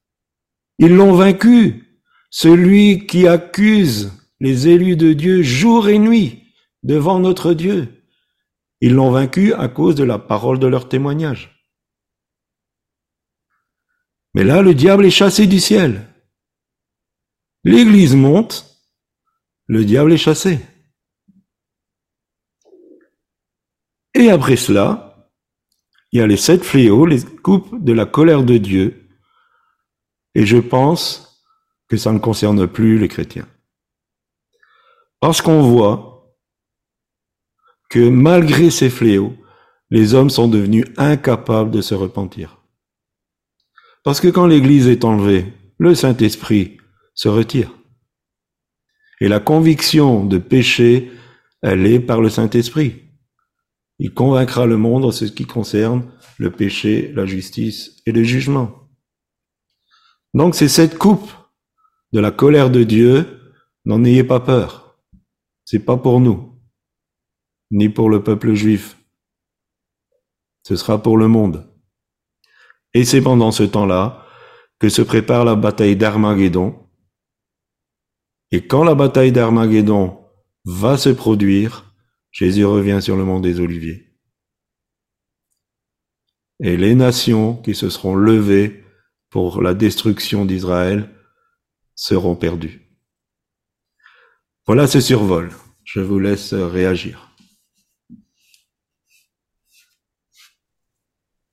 Ils l'ont vaincu. Celui qui accuse les élus de Dieu jour et nuit devant notre Dieu. Ils l'ont vaincu à cause de la parole de leur témoignage. Mais là, le diable est chassé du ciel. L'Église monte, le diable est chassé. Et après cela, il y a les sept fléaux, les coupes de la colère de Dieu. Et je pense que ça ne concerne plus les chrétiens. Parce qu'on voit que malgré ces fléaux, les hommes sont devenus incapables de se repentir. Parce que quand l'Église est enlevée, le Saint-Esprit se retire. Et la conviction de péché, elle est par le Saint-Esprit. Il convaincra le monde en ce qui concerne le péché, la justice et le jugement. Donc c'est cette coupe de la colère de Dieu, n'en ayez pas peur. C'est pas pour nous, ni pour le peuple juif. Ce sera pour le monde. Et c'est pendant ce temps-là que se prépare la bataille d'Armageddon. Et quand la bataille d'Armageddon va se produire, Jésus revient sur le mont des Oliviers. Et les nations qui se seront levées pour la destruction d'Israël seront perdus. Voilà ce survol. Je vous laisse réagir.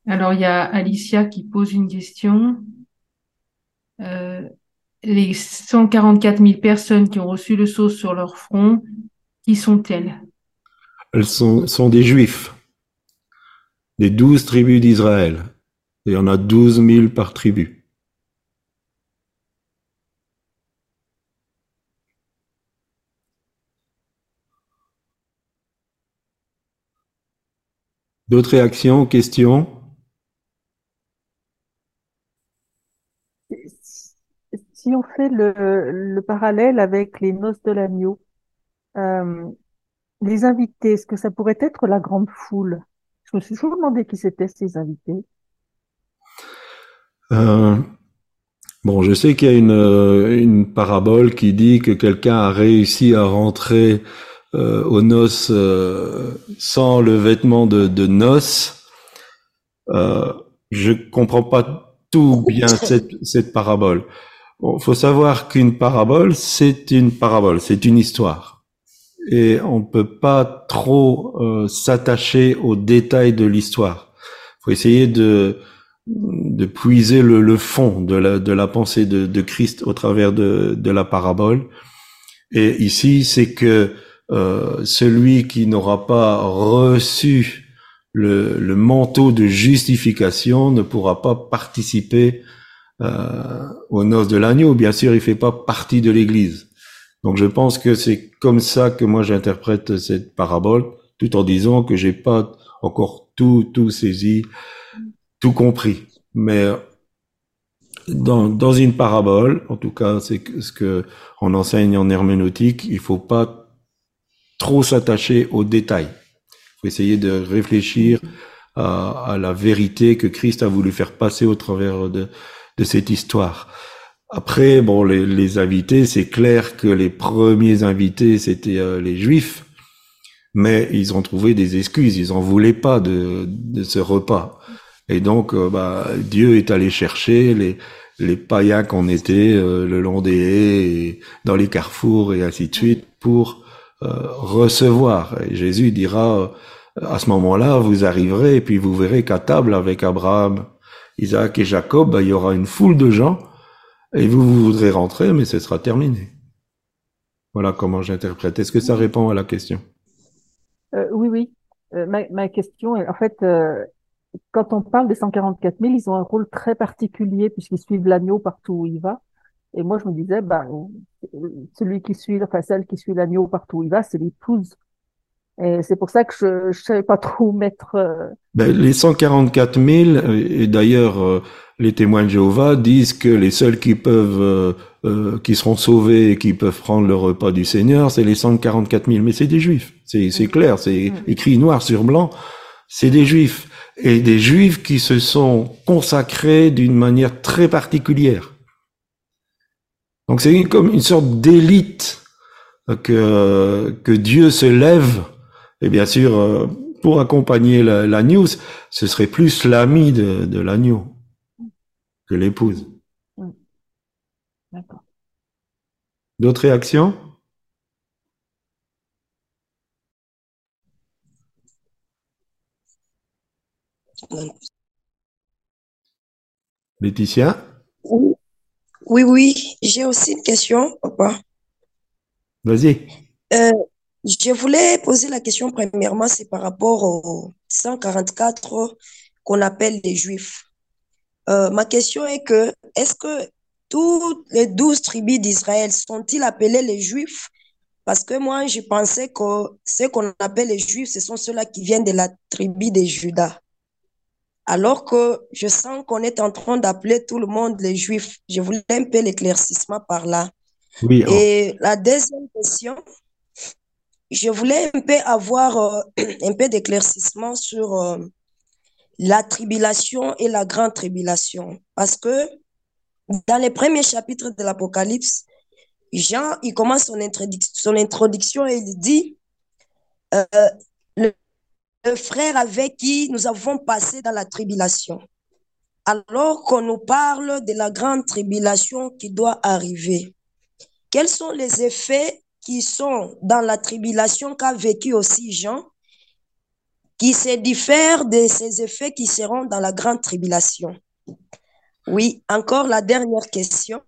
Alors, il y a Alicia qui pose une question. Euh, les 144 000 personnes qui ont reçu le sceau sur leur front, qui sont-elles? Elles sont, des juifs, des douze tribus d'Israël. Il y en a douze mille par tribu. D'autres réactions, questions? Si on fait le, le parallèle avec les noces de l'agneau, euh, les invités, est-ce que ça pourrait être la grande foule? Je me suis toujours demandé qui c'était ces invités. Euh, Bon, je sais qu'il y a une, euh, une parabole qui dit que quelqu'un a réussi à rentrer euh, aux noces euh, sans le vêtement de, de noces. Je comprends pas tout bien cette, cette parabole. Bon, faut savoir qu'une parabole, c'est une parabole, c'est une histoire. Et on peut pas trop euh, s'attacher aux détails de l'histoire. faut essayer de, de puiser le, le fond de la, de la pensée de, de Christ au travers de, de la parabole. Et ici, c'est que euh, celui qui n'aura pas reçu le, le, manteau de justification ne pourra pas participer euh, aux noces de l'agneau. Bien sûr, il fait pas partie de l'Église. Donc, je pense que c'est comme ça que moi j'interprète cette parabole, tout en disant que j'ai pas encore tout tout saisi, tout compris. Mais dans, dans une parabole, en tout cas, c'est ce que on enseigne en herméneutique, il faut pas trop s'attacher aux détails. Il faut essayer de réfléchir à, à, la vérité que Christ a voulu faire passer au travers de, de cette histoire. Après, bon, les, les invités, c'est clair que les premiers invités, c'était euh, les Juifs, mais ils ont trouvé des excuses. Ils en voulaient pas de, de ce repas. Et donc, euh, bah, Dieu est allé chercher les, les païens qu'on était euh, le long des haies, et dans les carrefours et ainsi de suite pour euh, recevoir. Et Jésus dira, à ce moment-là, vous arriverez et puis vous verrez qu'à table avec Abraham, Isaac et Jacob, bah, il y aura une foule de gens et vous, vous voudrez rentrer, mais ce sera terminé. Voilà comment j'interprète. Est-ce que ça répond à la question? Euh, Oui, oui. Euh, ma, ma, question, en fait, euh, quand on parle des 144 000, ils ont un rôle très particulier puisqu'ils suivent l'agneau partout où il va. Et moi, je me disais, ben, celui qui suit, enfin, celle qui suit l'agneau partout où il va, c'est l'épouse. Et c'est pour ça que je ne savais pas trop où mettre. Ben, les 144 000, et d'ailleurs, les témoins de Jéhovah disent que les seuls qui peuvent, euh, euh, qui seront sauvés et qui peuvent prendre le repas du Seigneur, c'est les 144 000. Mais c'est des juifs. C'est c'est clair, c'est écrit noir sur blanc. C'est des juifs. Et des juifs qui se sont consacrés d'une manière très particulière. Donc c'est une, comme une sorte d'élite que, que Dieu se lève. Et bien sûr, pour accompagner la, la news, ce serait plus l'ami de, de l'agneau que l'épouse. D'accord. D'autres réactions? Laetitia? Oui, oui, oui. j'ai aussi une question, papa. Vas-y. Euh, je voulais poser la question premièrement, c'est par rapport aux 144 qu'on appelle les Juifs. Euh, ma question est que, est-ce que toutes les douze tribus d'Israël sont-ils appelés les Juifs? Parce que moi, je pensais que ceux qu'on appelle les Juifs, ce sont ceux-là qui viennent de la tribu de Judas. Alors que je sens qu'on est en train d'appeler tout le monde les Juifs. Je voulais un peu l'éclaircissement par là. Oui, Et la deuxième question, je voulais un peu avoir euh, un peu d'éclaircissement sur euh, la tribulation et la grande tribulation. Parce que dans les premiers chapitres de l'Apocalypse, Jean, il commence son, introduction, et il dit, euh, le, frère avec qui nous avons passé dans la tribulation. alors qu'on nous parle de la grande tribulation qui doit arriver. Quels sont les effets qui sont dans la tribulation qu'a vécu aussi Jean, qui se diffèrent de ces effets qui seront dans la grande tribulation? Oui, encore la dernière question.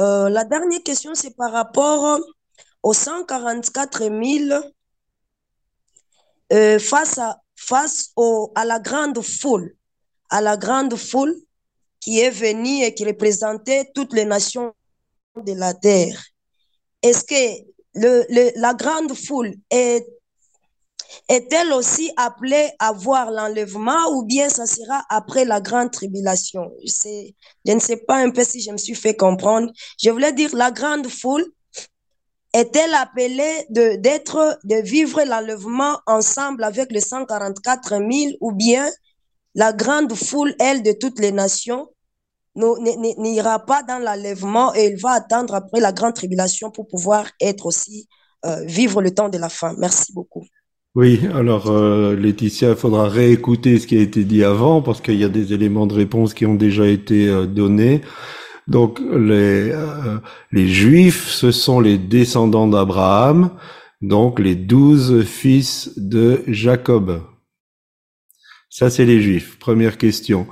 Euh, la dernière question, c'est par rapport aux 144 000 euh, face, à, face à la grande foule, à la grande foule qui est venue et qui représentait toutes les nations de la terre. Est-ce que la grande foule est est-elle aussi appelée à voir l'enlèvement ou bien ça sera après la grande tribulation? Je, ne sais pas un peu si je me suis fait comprendre. Je voulais dire la grande foule est-elle appelée de, d'être, de vivre l'enlèvement ensemble avec les 144 000 ou bien la grande foule, elle, de toutes les nations, n'ira pas dans l'enlèvement et il va attendre après la grande tribulation pour pouvoir être aussi, euh, vivre le temps de la fin? Merci beaucoup. Oui, alors euh, Laetitia, il faudra réécouter ce qui a été dit avant parce qu'il y a des éléments de réponse qui ont déjà été euh, donnés. Donc les, euh, les Juifs, ce sont les descendants d'Abraham, donc les douze fils de Jacob. Ça, c'est les Juifs. Première question.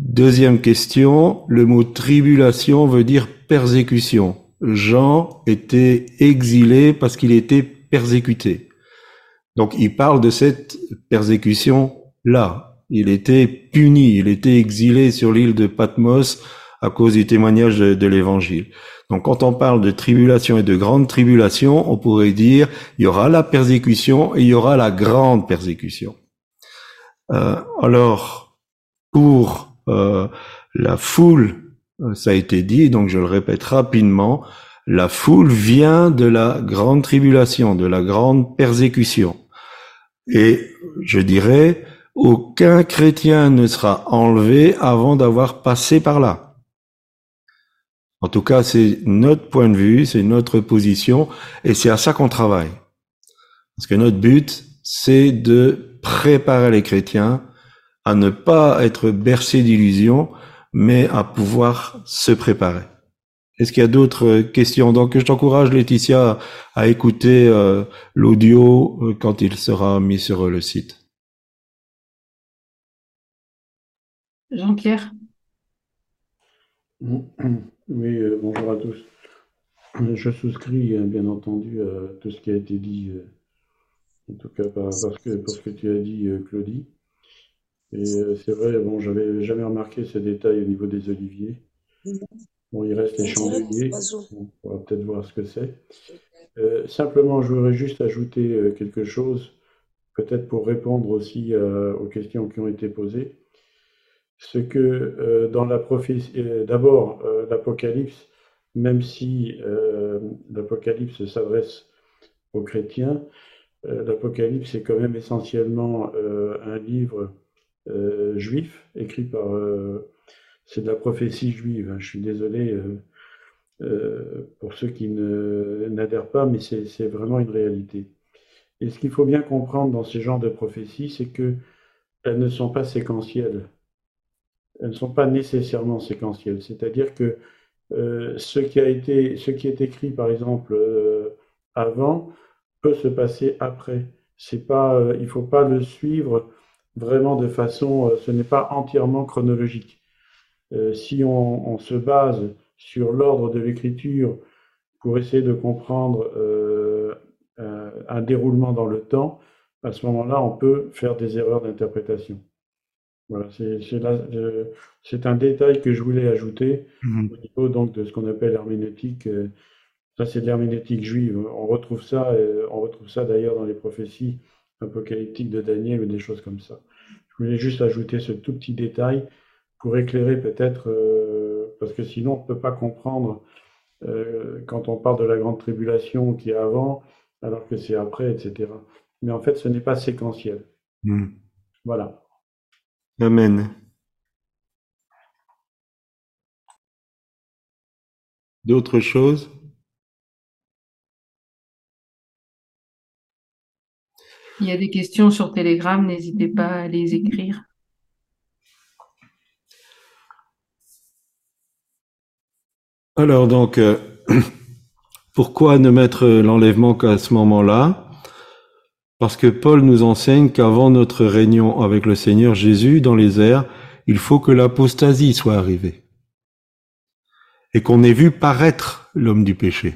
Deuxième question, le mot tribulation veut dire persécution. Jean était exilé parce qu'il était persécuté. Donc il parle de cette persécution-là. Il était puni, il était exilé sur l'île de Patmos à cause du témoignage de, l'évangile. Donc quand on parle de tribulation et de grande tribulation, on pourrait dire il y aura la persécution et il y aura la grande persécution. Euh, alors pour euh, la foule, euh, ça a été dit, donc je le répète rapidement, la foule vient de la grande tribulation, de la grande persécution. Et je dirais, aucun chrétien ne sera enlevé avant d'avoir passé par là. En tout cas, c'est notre point de vue, c'est notre position, et c'est à ça qu'on travaille. Parce que notre but, c'est de préparer les chrétiens à ne pas être bercés d'illusions, mais à pouvoir se préparer. Est-ce qu'il y a d'autres questions? Donc, je t'encourage, Laetitia, à écouter euh, l'audio euh, quand il sera mis sur le site. Jean-Pierre. Oui, euh, bonjour à tous. Je souscris, bien entendu, à tout ce qui a été dit, en tout cas parce que, pour ce que tu as dit, Claudie. Et c'est vrai, bon, j'avais jamais remarqué ces détails au niveau des oliviers. Bon, il reste les chandeliers. On pourra peut-être voir ce que c'est. Euh, simplement, je voudrais juste ajouter euh, quelque chose, peut-être pour répondre aussi euh, aux questions qui ont été posées. Ce que dans la prophétie, d'abord, l'Apocalypse, même si l'Apocalypse s'adresse aux chrétiens, l'Apocalypse est quand même essentiellement un livre juif écrit par c'est de la prophétie juive. Hein. Je suis désolé euh, euh, pour ceux qui n'adhèrent pas, mais c'est vraiment une réalité. Et ce qu'il faut bien comprendre dans ce genre de prophéties, c'est que elles ne sont pas séquentielles. Elles ne sont pas nécessairement séquentielles. C'est-à-dire que euh, ce qui a été, ce qui est écrit, par exemple, avant, peut se passer après. Il faut pas le suivre vraiment de façon, ce n'est pas entièrement chronologique. Euh, si on, se base sur l'ordre de l'écriture pour essayer de comprendre euh, un, déroulement dans le temps, à ce moment-là, on peut faire des erreurs d'interprétation. Voilà, c'est un détail que je voulais ajouter mmh au niveau donc de ce qu'on appelle l'herméneutique. Euh, ça, c'est l'herméneutique juive. On retrouve ça, on retrouve ça d'ailleurs dans les prophéties apocalyptiques de Daniel ou des choses comme ça. Je voulais juste ajouter ce tout petit détail pour éclairer peut-être, euh, parce que sinon on ne peut pas comprendre euh, quand on parle de la grande tribulation qui est avant, alors que c'est après, etc. Mais en fait, ce n'est pas séquentiel. Hmm. Voilà. Amen. D'autres choses? Il y a des questions sur Telegram, n'hésitez pas à les écrire. Alors donc, euh, pourquoi ne mettre l'enlèvement qu'à ce moment-là? Parce que Paul nous enseigne qu'avant notre réunion avec le Seigneur Jésus dans les airs, il faut que l'apostasie soit arrivée et qu'on ait vu paraître l'homme du péché.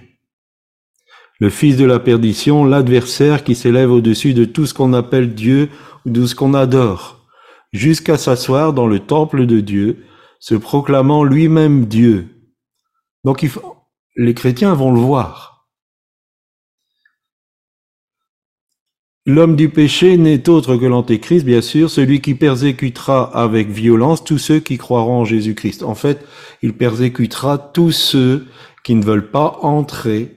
Le fils de la perdition, l'adversaire qui s'élève au-dessus de tout ce qu'on appelle Dieu ou de ce qu'on adore, jusqu'à s'asseoir dans le temple de Dieu, se proclamant lui-même Dieu. Donc les chrétiens vont le voir. L'homme du péché n'est autre que l'antéchrist, bien sûr, celui qui persécutera avec violence tous ceux qui croiront en Jésus-Christ. En fait, il persécutera tous ceux qui ne veulent pas entrer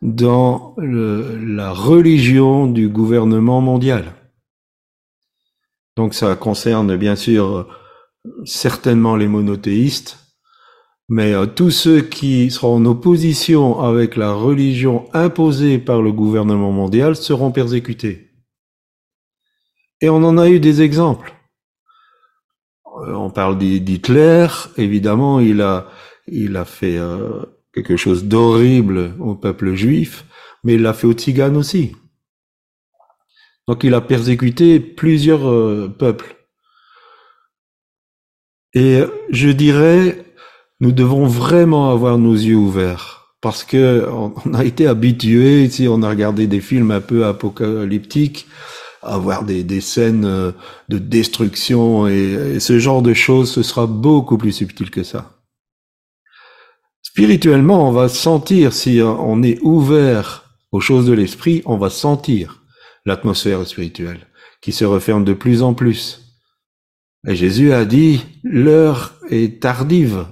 dans la religion du gouvernement mondial. Donc ça concerne bien sûr certainement les monothéistes, mais euh, tous ceux qui seront en opposition avec la religion imposée par le gouvernement mondial seront persécutés. Et on en a eu des exemples. Euh, on parle d'Hitler, évidemment, il a, fait euh, quelque chose d'horrible au peuple juif, mais il l'a fait aux tziganes aussi. Donc il a persécuté plusieurs peuples. Et je dirais, nous devons vraiment avoir nos yeux ouverts, parce que on a été habitués, ici on a regardé des films un peu apocalyptiques, à voir des, scènes euh, de destruction et ce genre de choses, ce sera beaucoup plus subtil que ça. Spirituellement, on va sentir, si on est ouvert aux choses de l'esprit, on va sentir l'atmosphère spirituelle qui se referme de plus en plus. Et Jésus a dit, l'heure est tardive.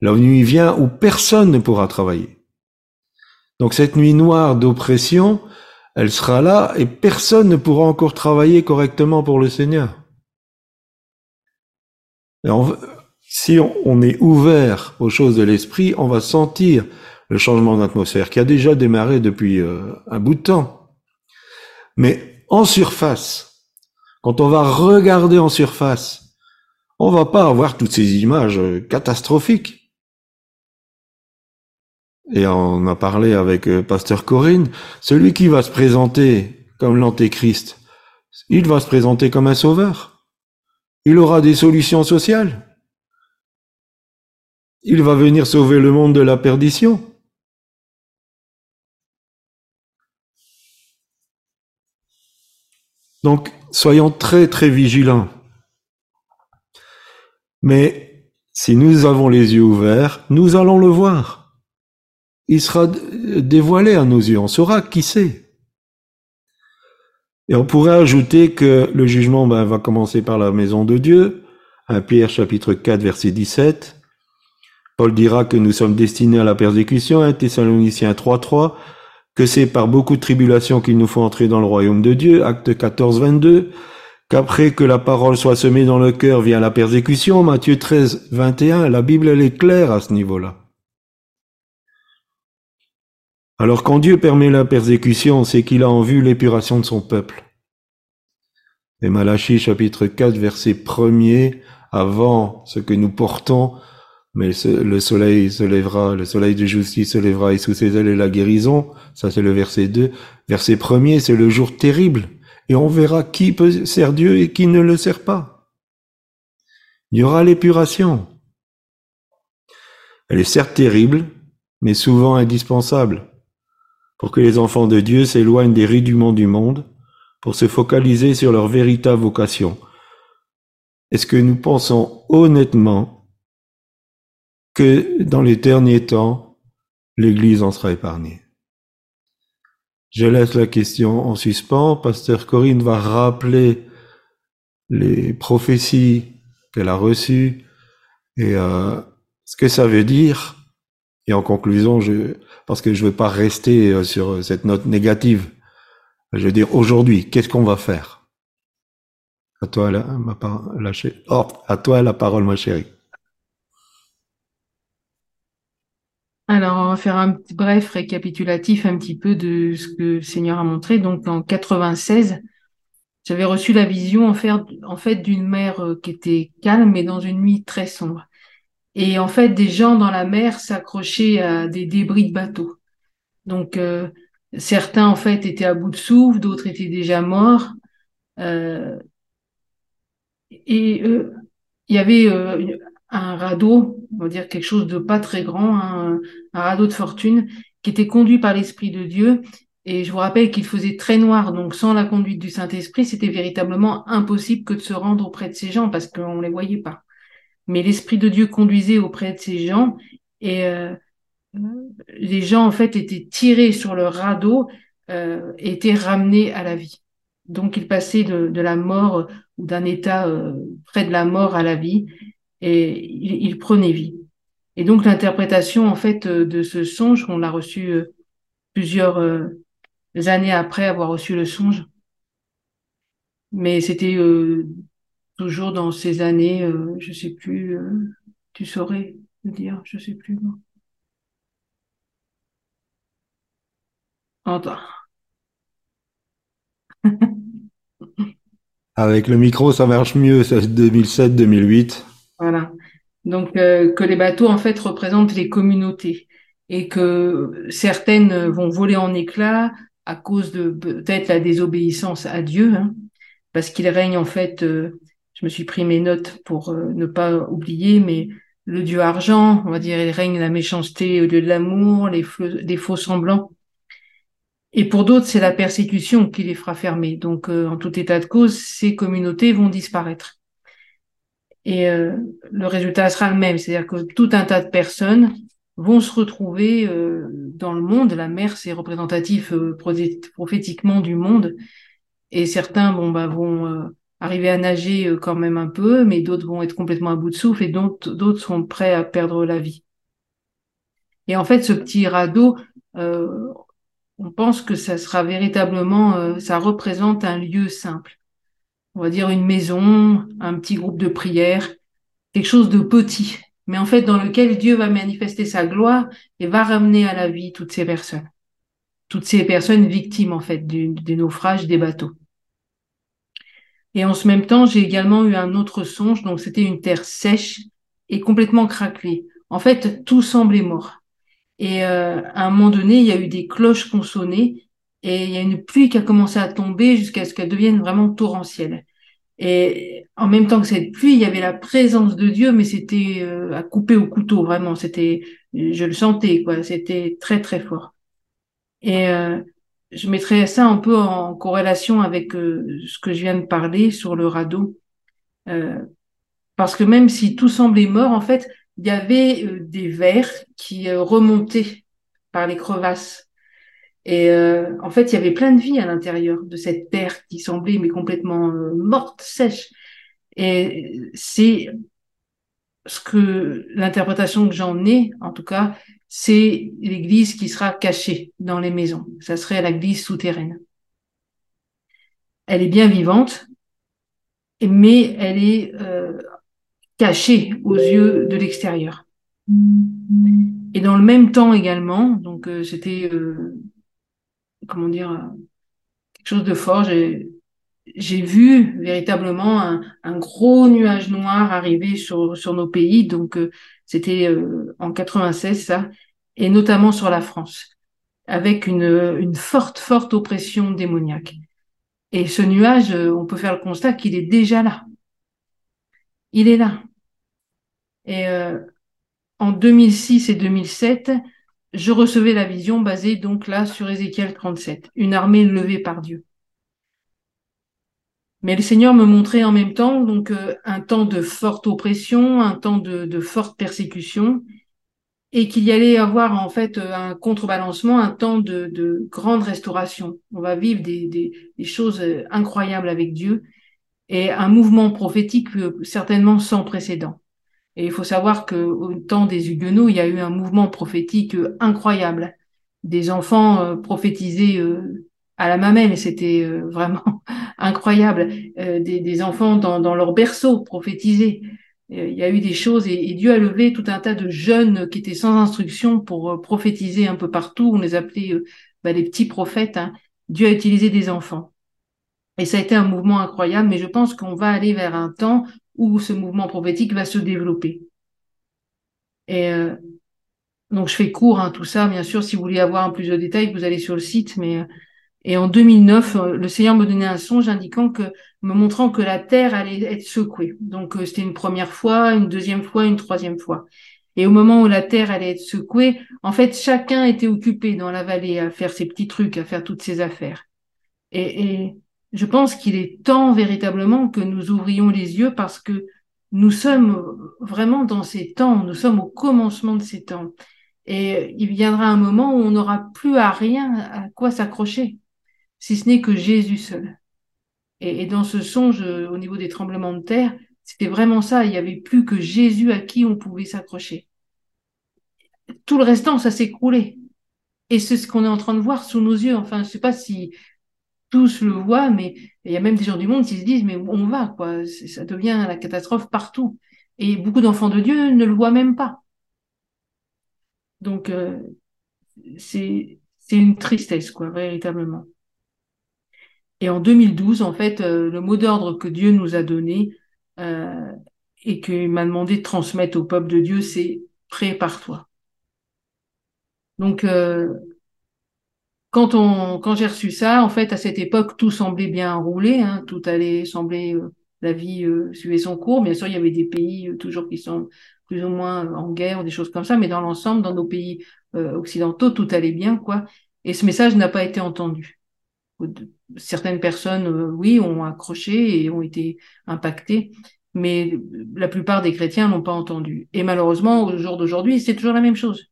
La nuit vient où personne ne pourra travailler. Donc cette nuit noire d'oppression, elle sera là et personne ne pourra encore travailler correctement pour le Seigneur. Si on, est ouvert aux choses de l'esprit, on va sentir le changement d'atmosphère qui a déjà démarré depuis euh, un bout de temps. Mais en surface, quand on va regarder en surface, on va pas avoir toutes ces images euh, catastrophiques. Et on a parlé avec euh, Pasteur Corinne, celui qui va se présenter comme l'antéchrist, il va se présenter comme un sauveur. Il aura des solutions sociales. Il va venir sauver le monde de la perdition. Donc, soyons très très vigilants. Mais si nous avons les yeux ouverts, nous allons le voir. Il sera dévoilé à nos yeux, on saura qui c'est. Et on pourrait ajouter que le jugement ben, va commencer par la maison de Dieu, à Pierre chapitre 4 verset 17, Paul dira que nous sommes destinés à la persécution, 1 Thessaloniciens 3.3, que c'est par beaucoup de tribulations qu'il nous faut entrer dans le royaume de Dieu, acte 14, 22, qu'après que la parole soit semée dans le cœur vient la persécution, Matthieu 13, 21, la Bible elle est claire à ce niveau-là. Alors quand Dieu permet la persécution, c'est qu'il a en vue l'épuration de son peuple. Et Malachie chapitre 4 verset 1 avant ce que nous portons, mais le soleil se lèvera, le soleil de justice se lèvera et sous ses ailes est la guérison. Ça, c'est le verset 2. Verset 1 c'est le jour terrible. Et on verra qui peut servir Dieu et qui ne le sert pas. Il y aura l'épuration. Elle est certes terrible, mais souvent indispensable pour que les enfants de Dieu s'éloignent des rudiments du monde pour se focaliser sur leur véritable vocation. Est-ce que nous pensons honnêtement que dans les derniers temps, l'Église en sera épargnée? Je laisse la question en suspens. Pasteur Corinne va rappeler les prophéties qu'elle a reçues et euh, ce que ça veut dire. Et en conclusion, je, parce que je ne veux pas rester euh, sur cette note négative, je veux dire aujourd'hui, qu'est-ce qu'on va faire? À toi la, oh, à toi la parole, ma chérie. Alors, on va faire un bref récapitulatif un petit peu de ce que le Seigneur a montré. Donc, en 96, j'avais reçu la vision en fait, en fait d'une mer euh, qui était calme, mais dans une nuit très sombre. Et en fait, des gens dans la mer s'accrochaient à des débris de bateaux. Donc, certains, en fait, étaient à bout de souffle, d'autres étaient déjà morts. et il y avait un radeau, on va dire quelque chose de pas très grand, un, radeau de fortune, qui était conduit par l'Esprit de Dieu. Et je vous rappelle qu'il faisait très noir, donc sans la conduite du Saint-Esprit, c'était véritablement impossible que de se rendre auprès de ces gens parce qu'on ne les voyait pas. Mais l'Esprit de Dieu conduisait auprès de ces gens et euh, les gens, en fait, étaient tirés sur le radeau, euh, étaient ramenés à la vie. Donc, ils passaient de, la mort ou d'un état euh, près de la mort à la vie et il, prenait vie. Et donc l'interprétation en fait euh, de ce songe, on l'a reçu euh, plusieurs euh, années après avoir reçu le songe, mais c'était toujours dans ces années, je sais plus, tu saurais me dire, je sais plus. Moi. Avec le micro, ça marche mieux, c'est 2007-2008. Voilà. Donc euh, que les bateaux en fait représentent les communautés et que certaines vont voler en éclats à cause de peut-être la désobéissance à Dieu, hein, parce qu'il règne en fait. Euh, je me suis pris mes notes pour euh, ne pas oublier, mais le dieu argent, on va dire, il règne la méchanceté au lieu de l'amour, les, faux semblants. Et pour d'autres, c'est la persécution qui les fera fermer. Donc, en tout état de cause, ces communautés vont disparaître. Et euh, le résultat sera le même, c'est-à-dire que tout un tas de personnes vont se retrouver euh, dans le monde. La mer, c'est représentatif euh, prophétiquement du monde. Et certains bon, bah, vont arriver à nager quand même un peu, mais d'autres vont être complètement à bout de souffle et d'autres sont prêts à perdre la vie. Et en fait, ce petit radeau, on pense que ça sera véritablement, ça représente un lieu simple on va dire une maison, un petit groupe de prière, quelque chose de petit, mais en fait dans lequel Dieu va manifester sa gloire et va ramener à la vie toutes ces personnes, toutes ces personnes victimes en fait des naufrages des bateaux. Et en ce même temps, j'ai également eu un autre songe, donc c'était une terre sèche et complètement craquelée. En fait, tout semblait mort. Et euh, à un moment donné, il y a eu des cloches consonnées et il y a une pluie qui a commencé à tomber jusqu'à ce qu'elle devienne vraiment torrentielle. Et en même temps que cette pluie, il y avait la présence de Dieu, mais c'était euh, à couper au couteau, vraiment. C'était, je le sentais, quoi. C'était très très fort. Et euh, je mettrais ça un peu en corrélation avec euh, ce que je viens de parler sur le radeau, parce que même si tout semblait mort, en fait, il y avait des vers qui remontaient par les crevasses et euh, en fait, il y avait plein de vie à l'intérieur de cette terre qui semblait mais complètement euh, morte, sèche. Et c'est ce que l'interprétation que j'en ai, en tout cas, c'est l'église qui sera cachée dans les maisons. Ça serait l'église souterraine. Elle est bien vivante, mais elle est euh, cachée aux yeux de l'extérieur. Et dans le même temps également, donc c'était comment dire, quelque chose de fort. J'ai vu véritablement un, gros nuage noir arriver sur, sur nos pays. Donc, euh, c'était euh, en 96, ça, et notamment sur la France, avec une, forte, forte oppression démoniaque. Et ce nuage, euh, on peut faire le constat qu'il est déjà là. Il est là. Et en 2006 et 2007, je recevais la vision basée donc là sur Ézéchiel 37, une armée levée par Dieu. Mais le Seigneur me montrait en même temps donc euh, un temps de forte oppression, un temps de, forte persécution, et qu'il y allait avoir en fait euh, un contrebalancement, un temps de, grande restauration. On va vivre des, des, choses euh, incroyables avec Dieu et un mouvement prophétique certainement sans précédent. Et il faut savoir qu'au temps des Huguenots, il y a eu un mouvement prophétique incroyable. Des enfants prophétisés euh, à la mamelle, c'était vraiment incroyable. Des, enfants dans, leur berceau prophétisés. Il y a eu des choses et, Dieu a levé tout un tas de jeunes qui étaient sans instruction pour prophétiser un peu partout. On les appelait bah, les petits prophètes. Hein. Dieu a utilisé des enfants. Et ça a été un mouvement incroyable, mais je pense qu'on va aller vers un temps où ce mouvement prophétique va se développer. Et euh, donc je fais court, hein, tout ça. Bien sûr, si vous voulez avoir un plus de détails, vous allez sur le site. Mais et en 2009, le Seigneur me donnait un songe indiquant que, me montrant que la terre allait être secouée. Donc c'était une première fois, une deuxième fois, une troisième fois. Et au moment où la terre allait être secouée, en fait, chacun était occupé dans la vallée à faire ses petits trucs, à faire toutes ses affaires. Et, et je pense qu'il est temps véritablement que nous ouvrions les yeux parce que nous sommes vraiment dans ces temps, nous sommes au commencement de ces temps. Et il viendra un moment où on n'aura plus à rien à quoi s'accrocher, si ce n'est que Jésus seul. Et, dans ce songe, au niveau des tremblements de terre, c'était vraiment ça. Il n'y avait plus que Jésus à qui on pouvait s'accrocher. Tout le restant, ça s'écroulait. Et c'est ce qu'on est en train de voir sous nos yeux. Enfin, je ne sais pas si tous le voient, mais il y a même des gens du monde qui se disent, mais on va, quoi? Ça devient la catastrophe partout. Et beaucoup d'enfants de Dieu ne le voient même pas. Donc, euh, c'est une tristesse, quoi, véritablement. Et en 2012, en fait, euh, le mot d'ordre que Dieu nous a donné euh, et qu'il m'a demandé de transmettre au peuple de Dieu, c'est prépare-toi. Donc, euh, quand on, quand j'ai reçu ça, en fait, à cette époque, tout semblait bien rouler, hein, tout allait sembler, euh, la vie euh, suivait son cours. Bien sûr, il y avait des pays euh, toujours qui sont plus ou moins en guerre, des choses comme ça, mais dans l'ensemble, dans nos pays occidentaux, tout allait bien, quoi. Et ce message n'a pas été entendu. Certaines personnes, oui, ont accroché et ont été impactées, mais la plupart des chrétiens n'ont pas entendu. Et malheureusement, au jour d'aujourd'hui, c'est toujours la même chose.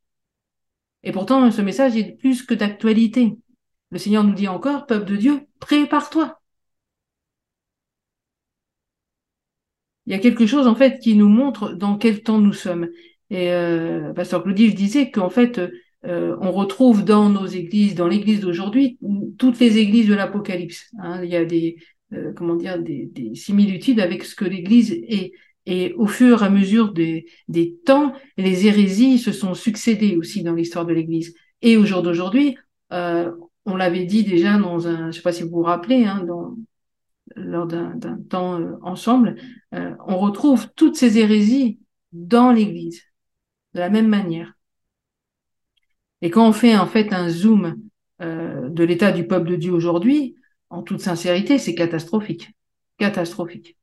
Et pourtant, ce message est plus que d'actualité. Le Seigneur nous dit encore, peuple de Dieu, prépare-toi. Il y a quelque chose, en fait, qui nous montre dans quel temps nous sommes. Et euh, Pasteur Claudie disait qu'en fait, euh, on retrouve dans nos églises, dans l'église d'aujourd'hui, toutes les églises de l'Apocalypse. Hein. Il y a des, euh, comment dire, des, des similitudes avec ce que l'église est. Et au fur et à mesure des, temps, les hérésies se sont succédées aussi dans l'histoire de l'Église. Et au jour d'aujourd'hui, euh, on l'avait dit déjà dans un, je sais pas si vous vous rappelez, hein, lors d'un temps euh, ensemble, on retrouve toutes ces hérésies dans l'Église, de la même manière. Et quand on fait en fait un zoom euh, de l'état du peuple de Dieu aujourd'hui, en toute sincérité, c'est catastrophique. Catastrophique.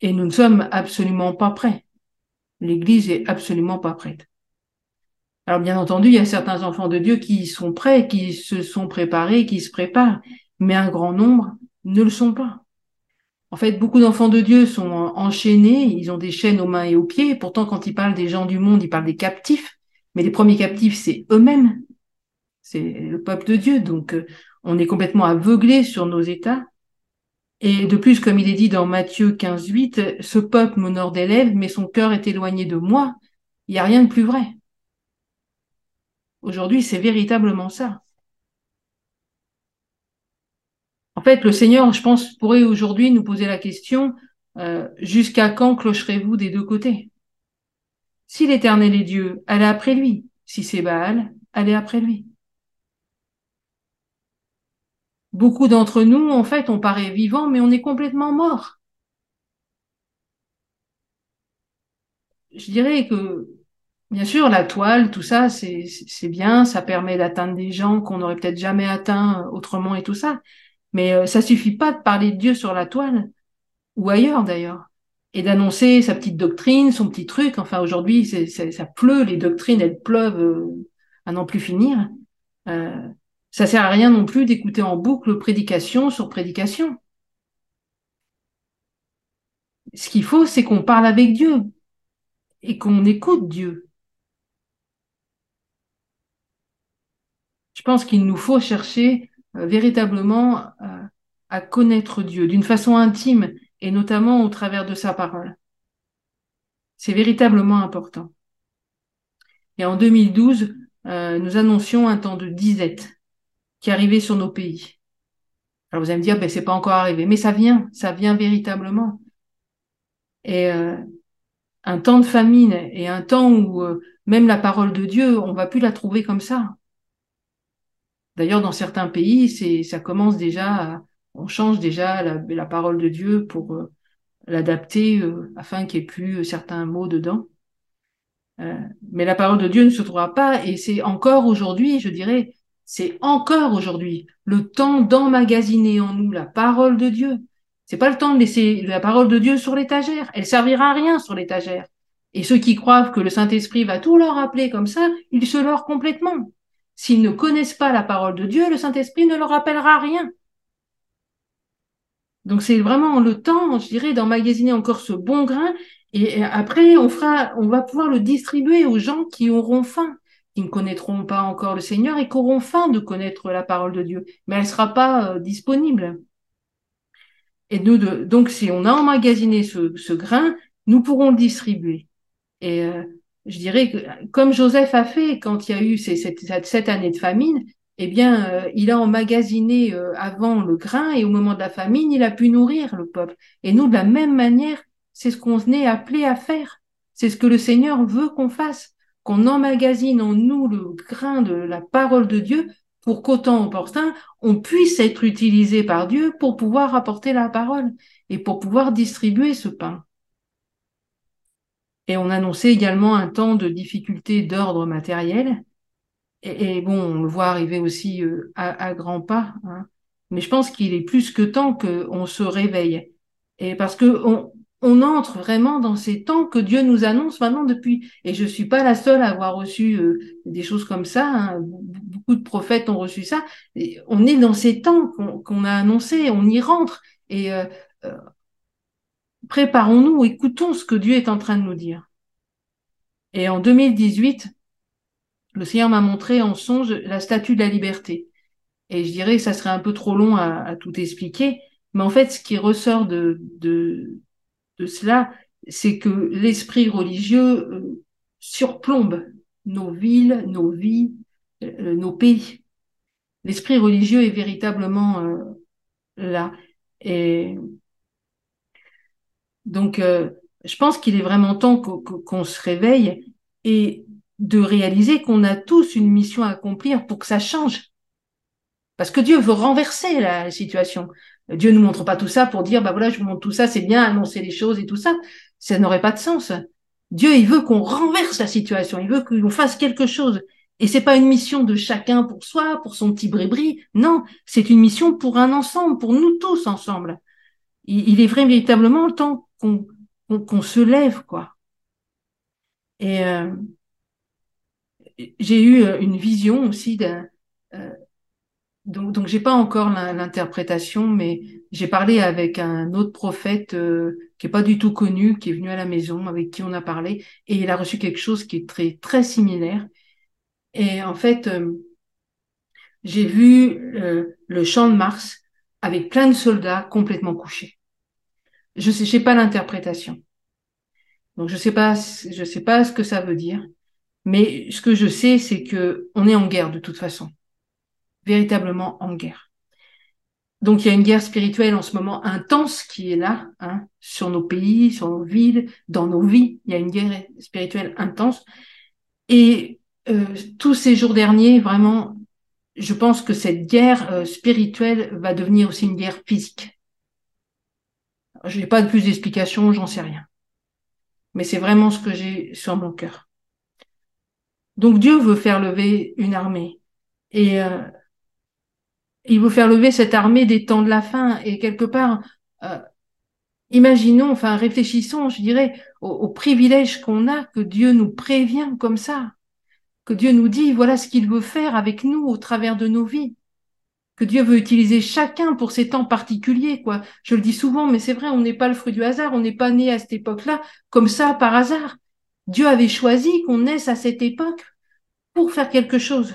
Et nous ne sommes absolument pas prêts. L'Église est absolument pas prête. Alors bien entendu, il y a certains enfants de Dieu qui sont prêts, qui se sont préparés, qui se préparent, mais un grand nombre ne le sont pas. En fait, beaucoup d'enfants de Dieu sont enchaînés, ils ont des chaînes aux mains et aux pieds, pourtant quand ils parlent des gens du monde, ils parlent des captifs, mais les premiers captifs, c'est eux-mêmes, c'est le peuple de Dieu, donc euh, on est complètement aveuglé sur nos états, et de plus, comme il est dit dans Matthieu 15, 8, ce peuple m'honore des lèvres, mais son cœur est éloigné de moi. Il n'y a rien de plus vrai. Aujourd'hui, c'est véritablement ça. En fait, le Seigneur, je pense, pourrait aujourd'hui nous poser la question, euh, jusqu'à quand clocherez-vous des deux côtés? Si l'Éternel est Dieu, allez après lui. Si c'est Baal, allez après lui. Beaucoup d'entre nous, en fait, on paraît vivant, mais on est complètement mort. Je dirais que, bien sûr, la toile, tout ça, c'est bien, ça permet d'atteindre des gens qu'on n'aurait peut-être jamais atteints autrement et tout ça. Mais euh, ça suffit pas de parler de Dieu sur la toile, ou ailleurs d'ailleurs, et d'annoncer sa petite doctrine, son petit truc. Enfin, aujourd'hui, ça pleut, les doctrines, elles pleuvent euh, à n'en plus finir. Euh, ça sert à rien non plus d'écouter en boucle prédication sur prédication. Ce qu'il faut, c'est qu'on parle avec Dieu et qu'on écoute Dieu. Je pense qu'il nous faut chercher véritablement euh, à connaître Dieu d'une façon intime et notamment au travers de sa parole. C'est véritablement important. Et en 2012, euh, nous annoncions un temps de disette qui arrivait sur nos pays. Alors vous allez me dire, ben c'est pas encore arrivé, mais ça vient, ça vient véritablement. Et euh, un temps de famine et un temps où euh, même la parole de Dieu, on va plus la trouver comme ça. D'ailleurs, dans certains pays, c'est ça commence déjà, on change déjà la, parole de Dieu pour euh, l'adapter euh, afin qu'il n'y ait plus certains mots dedans. Euh, mais la parole de Dieu ne se trouvera pas, et c'est encore aujourd'hui, je dirais, c'est encore aujourd'hui le temps d'emmagasiner en nous la parole de Dieu. C'est pas le temps de laisser la parole de Dieu sur l'étagère. Elle servira à rien sur l'étagère. Et ceux qui croient que le Saint-Esprit va tout leur rappeler comme ça, ils se leurrent complètement. S'ils ne connaissent pas la parole de Dieu, le Saint-Esprit ne leur rappellera rien. Donc c'est vraiment le temps, je dirais, d'emmagasiner encore ce bon grain. Et après, on fera, on va pouvoir le distribuer aux gens qui auront faim, qui ne connaîtront pas encore le Seigneur et qui auront faim de connaître la parole de Dieu. Mais elle ne sera pas euh, disponible. Et nous, de, donc, si on a emmagasiné ce, ce grain, nous pourrons le distribuer. Et euh, je dirais que, comme Joseph a fait quand il y a eu cette année de famine, eh bien, euh, il a emmagasiné euh, avant le grain et au moment de la famine, il a pu nourrir le peuple. Et nous, de la même manière, c'est ce qu'on est appelé à faire. C'est ce que le Seigneur veut qu'on fasse, qu'on emmagasine en nous le grain de la parole de Dieu pour qu'au temps opportun, on puisse être utilisé par Dieu pour pouvoir apporter la parole et pour pouvoir distribuer ce pain. Et on annonçait également un temps de difficulté d'ordre matériel, et, bon, on le voit arriver aussi euh, à, grands pas. Hein. Mais je pense qu'il est plus que temps qu'on se réveille. Et parce que on, on, entre vraiment dans ces temps que Dieu nous annonce maintenant depuis. Et je suis pas la seule à avoir reçu euh, des choses comme ça. Hein. Beaucoup de prophètes ont reçu ça. On est dans ces temps qu'on a annoncés. On y rentre. Et euh, préparons-nous, écoutons ce que Dieu est en train de nous dire. Et en 2018, le Seigneur m'a montré en songe la statue de la liberté. Et je dirais que ça serait un peu trop long à, tout expliquer, mais en fait, ce qui ressort de, de, cela, c'est que l'esprit religieux euh, surplombe nos villes, nos vies, euh, nos pays. L'esprit religieux est véritablement euh, là. Et donc, je pense qu'il est vraiment temps qu'on se réveille et de réaliser qu'on a tous une mission à accomplir pour que ça change. Parce que Dieu veut renverser la situation. Dieu ne nous montre pas tout ça pour dire, bah voilà, je vous montre tout ça, c'est bien, annoncer les choses et tout ça. Ça n'aurait pas de sens. Dieu, il veut qu'on renverse la situation. Il veut qu'on fasse quelque chose. Et c'est pas une mission de chacun pour soi, pour son petit brébri. Non, c'est une mission pour un ensemble, pour nous tous ensemble. Il, est vrai véritablement le temps qu'on se lève, quoi. Et euh, j'ai eu euh, une vision aussi d'un. Euh, donc, donc j'ai pas encore l'interprétation, mais j'ai parlé avec un autre prophète euh, qui est pas du tout connu, qui est venu à la maison, avec qui on a parlé, et il a reçu quelque chose qui est très très similaire. Et en fait, j'ai vu le champ de Mars avec plein de soldats complètement couchés. Je sais, sais pas l'interprétation. Donc je sais pas, je sais pas ce que ça veut dire. Mais ce que je sais, c'est que on est en guerre de toute façon, véritablement en guerre. Donc il y a une guerre spirituelle en ce moment intense qui est là, hein, sur nos pays, sur nos villes, dans nos vies. Il y a une guerre spirituelle intense. Et euh, tous ces jours derniers, vraiment, je pense que cette guerre euh, spirituelle va devenir aussi une guerre physique. Je n'ai pas de plus d'explications, j'en sais rien. Mais c'est vraiment ce que j'ai sur mon cœur. Donc Dieu veut faire lever une armée. Et euh, il veut faire lever cette armée des temps de la fin. Et quelque part, euh, imaginons, enfin réfléchissons, je dirais, au, au privilège qu'on a que Dieu nous prévient comme ça. Que Dieu nous dit, voilà ce qu'il veut faire avec nous au travers de nos vies. Dieu veut utiliser chacun pour ces temps particuliers, quoi. Je le dis souvent, mais c'est vrai, on n'est pas le fruit du hasard, on n'est pas né à cette époque-là comme ça par hasard. Dieu avait choisi qu'on naisse à cette époque pour faire quelque chose.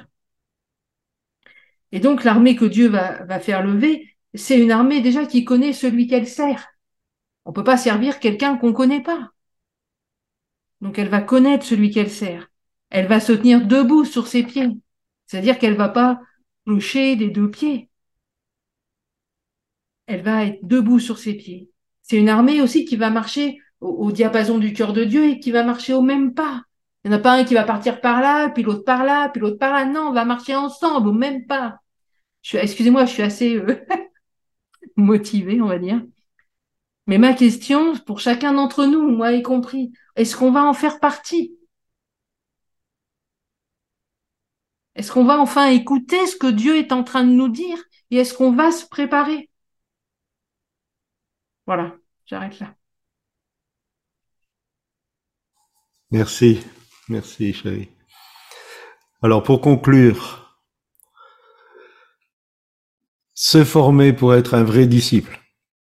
Et donc l'armée que Dieu va, faire lever, c'est une armée déjà qui connaît celui qu'elle sert. On peut pas servir quelqu'un qu'on connaît pas. Donc elle va connaître celui qu'elle sert. Elle va se tenir debout sur ses pieds. C'est-à-dire qu'elle va pas toucher des deux pieds. Elle va être debout sur ses pieds. C'est une armée aussi qui va marcher au, diapason du cœur de Dieu et qui va marcher au même pas. Il n'y en a pas un qui va partir par là, puis l'autre par là, puis l'autre par là. Non, on va marcher ensemble au même pas. excusez-moi, je suis assez euh, motivée, on va dire. Mais ma question, pour chacun d'entre nous, moi y compris, est-ce qu'on va en faire partie? Est-ce qu'on va enfin écouter ce que Dieu est en train de nous dire et est-ce qu'on va se préparer? Voilà, j'arrête là. Merci, merci chérie. Alors pour conclure, se former pour être un vrai disciple.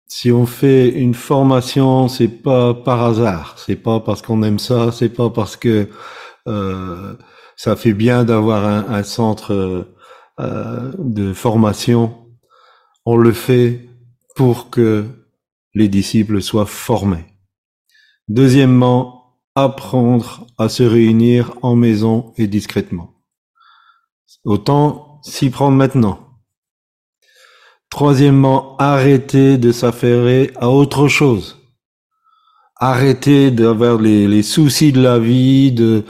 Si on fait une formation, c'est pas par hasard, c'est pas parce qu'on aime ça, c'est pas parce que euh, ça fait bien d'avoir un, centre euh, de formation. On le fait pour que les disciples soient formés. Deuxièmement, apprendre à se réunir en maison et discrètement. Autant s'y prendre maintenant. Troisièmement, arrêter de s'affairer à autre chose. Arrêter d'avoir les, les, soucis de la vie, de,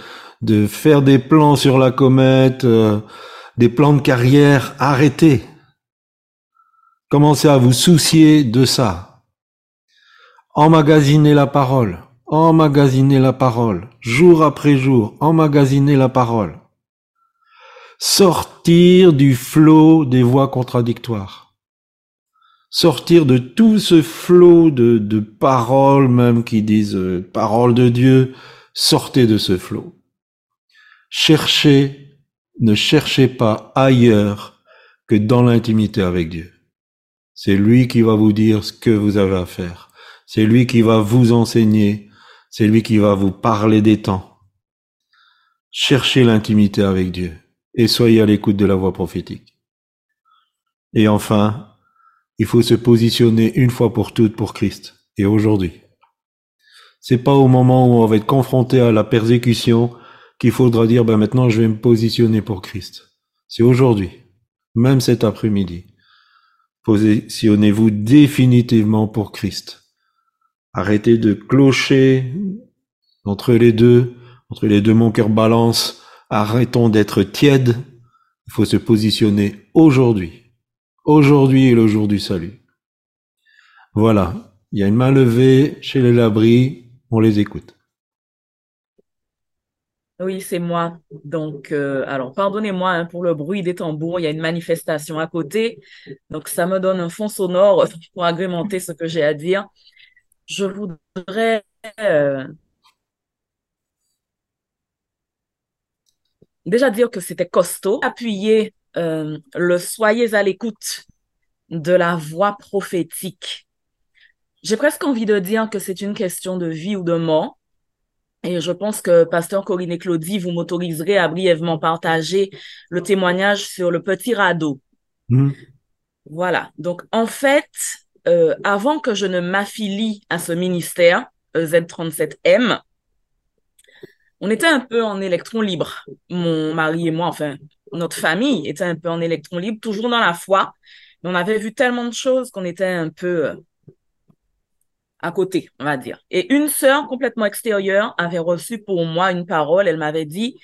de faire des plans sur la comète, euh, des plans de carrière. Arrêtez. Commencez à vous soucier de ça. Emmagasiner la parole. Emmagasiner la parole. Jour après jour. Emmagasiner la parole. Sortir du flot des voix contradictoires. Sortir de tout ce flot de, de paroles même qui disent euh, parole de Dieu. Sortez de ce flot. Cherchez, ne cherchez pas ailleurs que dans l'intimité avec Dieu. C'est lui qui va vous dire ce que vous avez à faire. C'est lui qui va vous enseigner. C'est lui qui va vous parler des temps. Cherchez l'intimité avec Dieu et soyez à l'écoute de la voix prophétique. Et enfin, il faut se positionner une fois pour toutes pour Christ et aujourd'hui. C'est pas au moment où on va être confronté à la persécution qu'il faudra dire, ben maintenant je vais me positionner pour Christ. C'est aujourd'hui, même cet après-midi. Positionnez-vous définitivement pour Christ. Arrêtez de clocher entre les deux, entre les deux mon cœur balance. Arrêtons d'être tièdes. Il faut se positionner aujourd'hui. Aujourd'hui est le jour du salut. Voilà. Il y a une main levée chez les labris. On les écoute. Oui, c'est moi. Donc, euh, alors, pardonnez-moi hein, pour le bruit des tambours. Il y a une manifestation à côté. Donc, ça me donne un fond sonore pour agrémenter ce que j'ai à dire. Je voudrais euh, déjà dire que c'était costaud. Appuyer euh, le soyez à l'écoute de la voix prophétique. J'ai presque envie de dire que c'est une question de vie ou de mort. Et je pense que Pasteur Corinne et Claudie, vous m'autoriserez à brièvement partager le témoignage sur le petit radeau. Mmh. Voilà. Donc, en fait, euh, avant que je ne m'affilie à ce ministère, E Z37M, on était un peu en électron libre. Mon mari et moi, enfin, notre famille était un peu en électron libre, toujours dans la foi. Mais on avait vu tellement de choses qu'on était un peu euh, à côté, on va dire. Et une sœur complètement extérieure avait reçu pour moi une parole. Elle m'avait dit,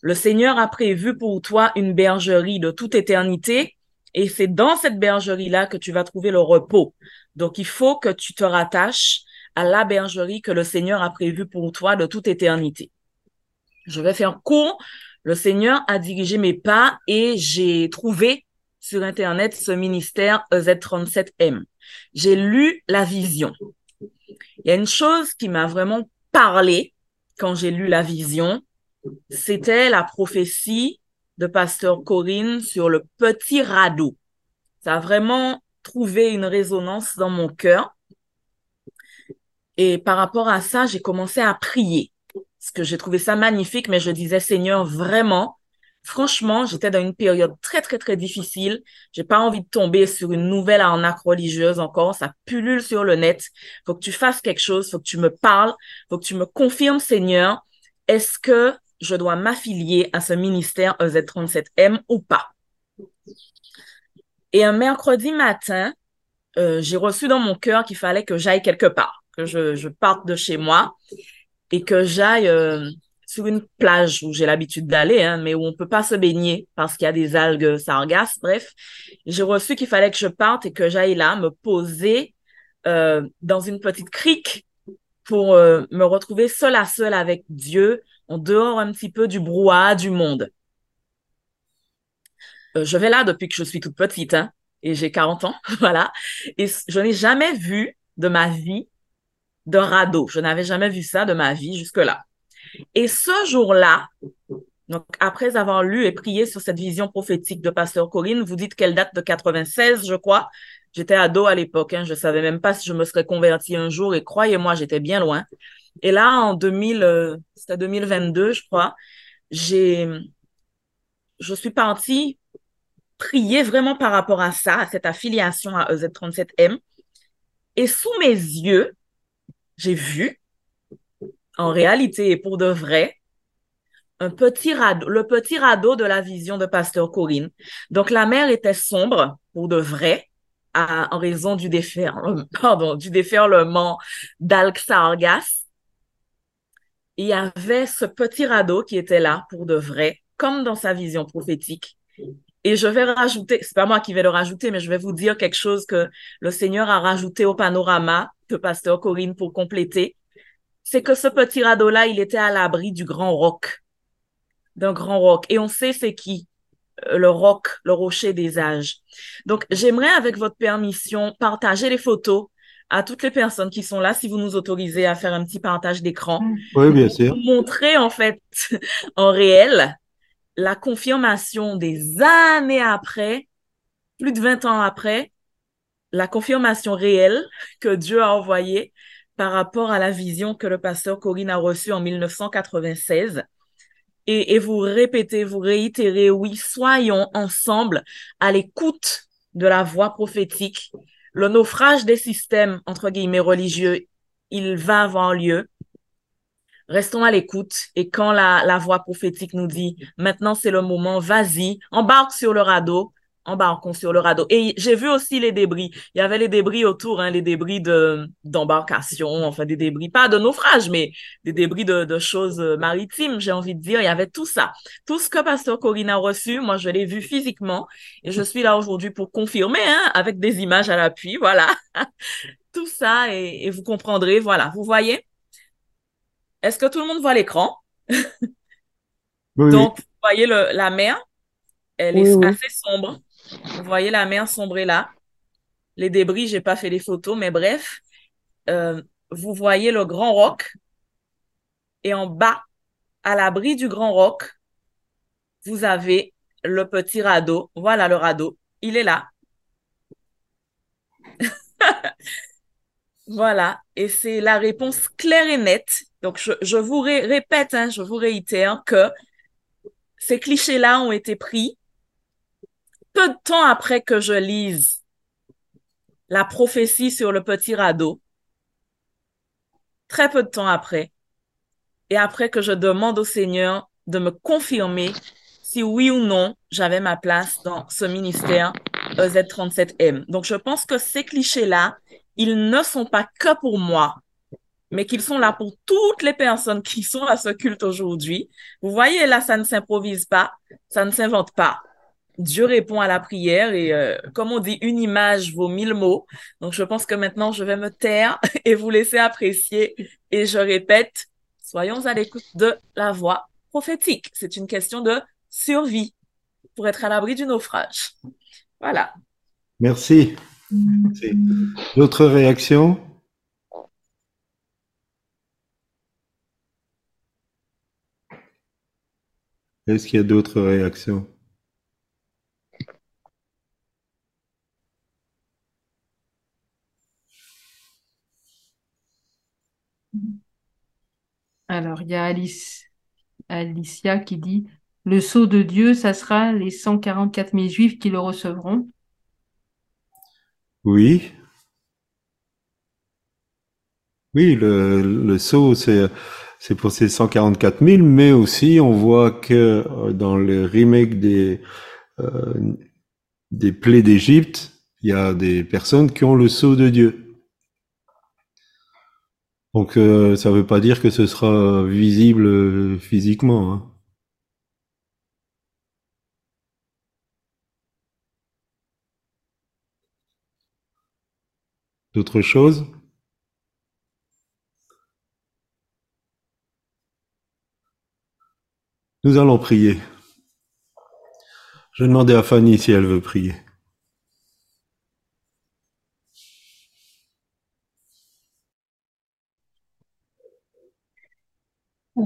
le Seigneur a prévu pour toi une bergerie de toute éternité et c'est dans cette bergerie-là que tu vas trouver le repos. Donc, il faut que tu te rattaches à la bergerie que le Seigneur a prévue pour toi de toute éternité. Je vais faire court. Le Seigneur a dirigé mes pas et j'ai trouvé sur Internet ce ministère EZ37M. J'ai lu la vision. Il y a une chose qui m'a vraiment parlé quand j'ai lu la vision, c'était la prophétie de pasteur Corinne sur le petit radeau. Ça a vraiment trouvé une résonance dans mon cœur. Et par rapport à ça, j'ai commencé à prier. Parce que j'ai trouvé ça magnifique, mais je disais, Seigneur, vraiment, Franchement, j'étais dans une période très, très, très difficile. J'ai pas envie de tomber sur une nouvelle arnaque religieuse encore. Ça pullule sur le net. Faut que tu fasses quelque chose. Faut que tu me parles. Faut que tu me confirmes, Seigneur. Est-ce que je dois m'affilier à ce ministère EZ37M ou pas? Et un mercredi matin, euh, j'ai reçu dans mon cœur qu'il fallait que j'aille quelque part, que je, parte de chez moi et que j'aille euh, sur une plage où j'ai l'habitude d'aller, hein, mais où on peut pas se baigner parce qu'il y a des algues sargasses. Bref, j'ai reçu qu'il fallait que je parte et que j'aille là me poser euh, dans une petite crique pour euh, me retrouver seule à seule avec Dieu, en dehors un petit peu du brouhaha du monde. Euh, je vais là depuis que je suis toute petite, hein, et j'ai 40 ans, voilà. Et je n'ai jamais vu de ma vie de radeau. Je n'avais jamais vu ça de ma vie jusque-là. Et ce jour-là, donc après avoir lu et prié sur cette vision prophétique de Pasteur Corinne, vous dites qu'elle date de 96, je crois. J'étais ado à l'époque, hein, je savais même pas si je me serais convertie un jour et croyez-moi, j'étais bien loin. Et là, en 2000, euh, c'était 2022, je crois, j'ai, je suis partie prier vraiment par rapport à ça, à cette affiliation à EZ37M. Et sous mes yeux, j'ai vu, en réalité et pour de vrai, un petit le petit radeau de la vision de Pasteur Corinne. Donc la mer était sombre pour de vrai, en raison du déferlement, pardon, du déferlement d'Alxargas. Il y avait ce petit radeau qui était là pour de vrai, comme dans sa vision prophétique. Et je vais rajouter, c'est pas moi qui vais le rajouter, mais je vais vous dire quelque chose que le Seigneur a rajouté au panorama de Pasteur Corinne pour compléter. C'est que ce petit radeau-là, il était à l'abri du grand roc, d'un grand roc. Et on sait c'est qui euh, le roc, le rocher des âges. Donc, j'aimerais, avec votre permission, partager les photos à toutes les personnes qui sont là, si vous nous autorisez à faire un petit partage d'écran. Oui, bien sûr. Pour montrer, en fait, en réel, la confirmation des années après, plus de 20 ans après, la confirmation réelle que Dieu a envoyée par rapport à la vision que le pasteur Corinne a reçue en 1996. Et, vous répétez, vous réitérez, oui, soyons ensemble à l'écoute de la voix prophétique. Le naufrage des systèmes, entre guillemets, religieux, il va avoir lieu restons à l'écoute et quand la voix prophétique nous dit maintenant c'est le moment, vas-y, embarque sur le radeau, embarquons sur le radeau. Et j'ai vu aussi les débris. Il y avait les débris autour, hein, les débris de d'embarcation, enfin des débris, pas de naufrage, mais des débris de, de choses maritimes, j'ai envie de dire. Il y avait tout ça. Tout ce que Pasteur Corinne a reçu, moi je l'ai vu physiquement et je suis là aujourd'hui pour confirmer, hein, avec des images à l'appui, voilà. tout ça et, et vous comprendrez, voilà. Vous voyez? Est-ce que tout le monde voit l'écran? Oui, Donc, vous voyez le, la mer, elle est oui. assez sombre. Vous voyez la mer sombrer là. Les débris, j'ai pas fait les photos, mais bref, euh, vous voyez le grand roc et en bas, à l'abri du grand roc, vous avez le petit radeau. Voilà le radeau. Il est là. Voilà. Et c'est la réponse claire et nette. Donc, je, je vous ré- répète, hein, je vous réitère que ces clichés-là ont été pris peu de temps après que je lise la prophétie sur le petit radeau. Très peu de temps après. Et après que je demande au Seigneur de me confirmer si oui ou non j'avais ma place dans ce ministère E EZ37M. Donc, je pense que ces clichés-là, ils ne sont pas que pour moi, mais qu'ils sont là pour toutes les personnes qui sont à ce culte aujourd'hui. Vous voyez, là, ça ne s'improvise pas, ça ne s'invente pas. Dieu répond à la prière et euh, comme on dit, une image vaut mille mots. Donc, je pense que maintenant, je vais me taire et vous laisser apprécier. Et je répète, soyons à l'écoute de la voix prophétique. C'est une question de survie pour être à l'abri du naufrage. Voilà. Merci. Merci. D'autres réactions? Est-ce qu'il y a d'autres réactions? Alors, il y a Alice, Alicia qui dit, le sceau de Dieu, ça sera les 144 000 juifs qui le recevront. Oui. Oui, le, le sceau, c'est, pour ces 144 000, mais aussi on voit que euh, dans le remake des, euh, des plaies d'Égypte, il y a des personnes qui ont le sceau de Dieu. Donc euh, ça veut pas dire que ce sera visible euh, physiquement. hein. D'autres choses? Nous allons prier. Je vais demander à Fanny si elle veut prier.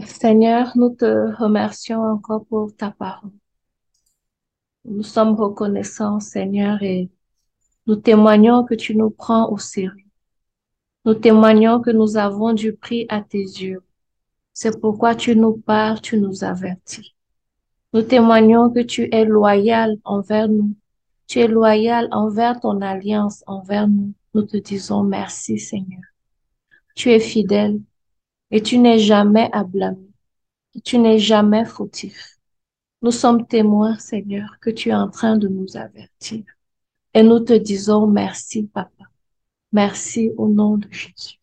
Seigneur, nous te remercions encore pour ta parole. Nous sommes reconnaissants, Seigneur, et nous témoignons que tu nous prends au sérieux. Nous témoignons que nous avons du prix à tes yeux. C'est pourquoi tu nous parles, tu nous avertis. Nous témoignons que tu es loyal envers nous. Tu es loyal envers ton alliance, envers nous. Nous te disons merci, Seigneur. Tu es fidèle et tu n'es jamais à blâmer. Tu n'es jamais fautif. Nous sommes témoins, Seigneur, que tu es en train de nous avertir. Et nous te disons merci, Papa. Merci au nom de Jésus.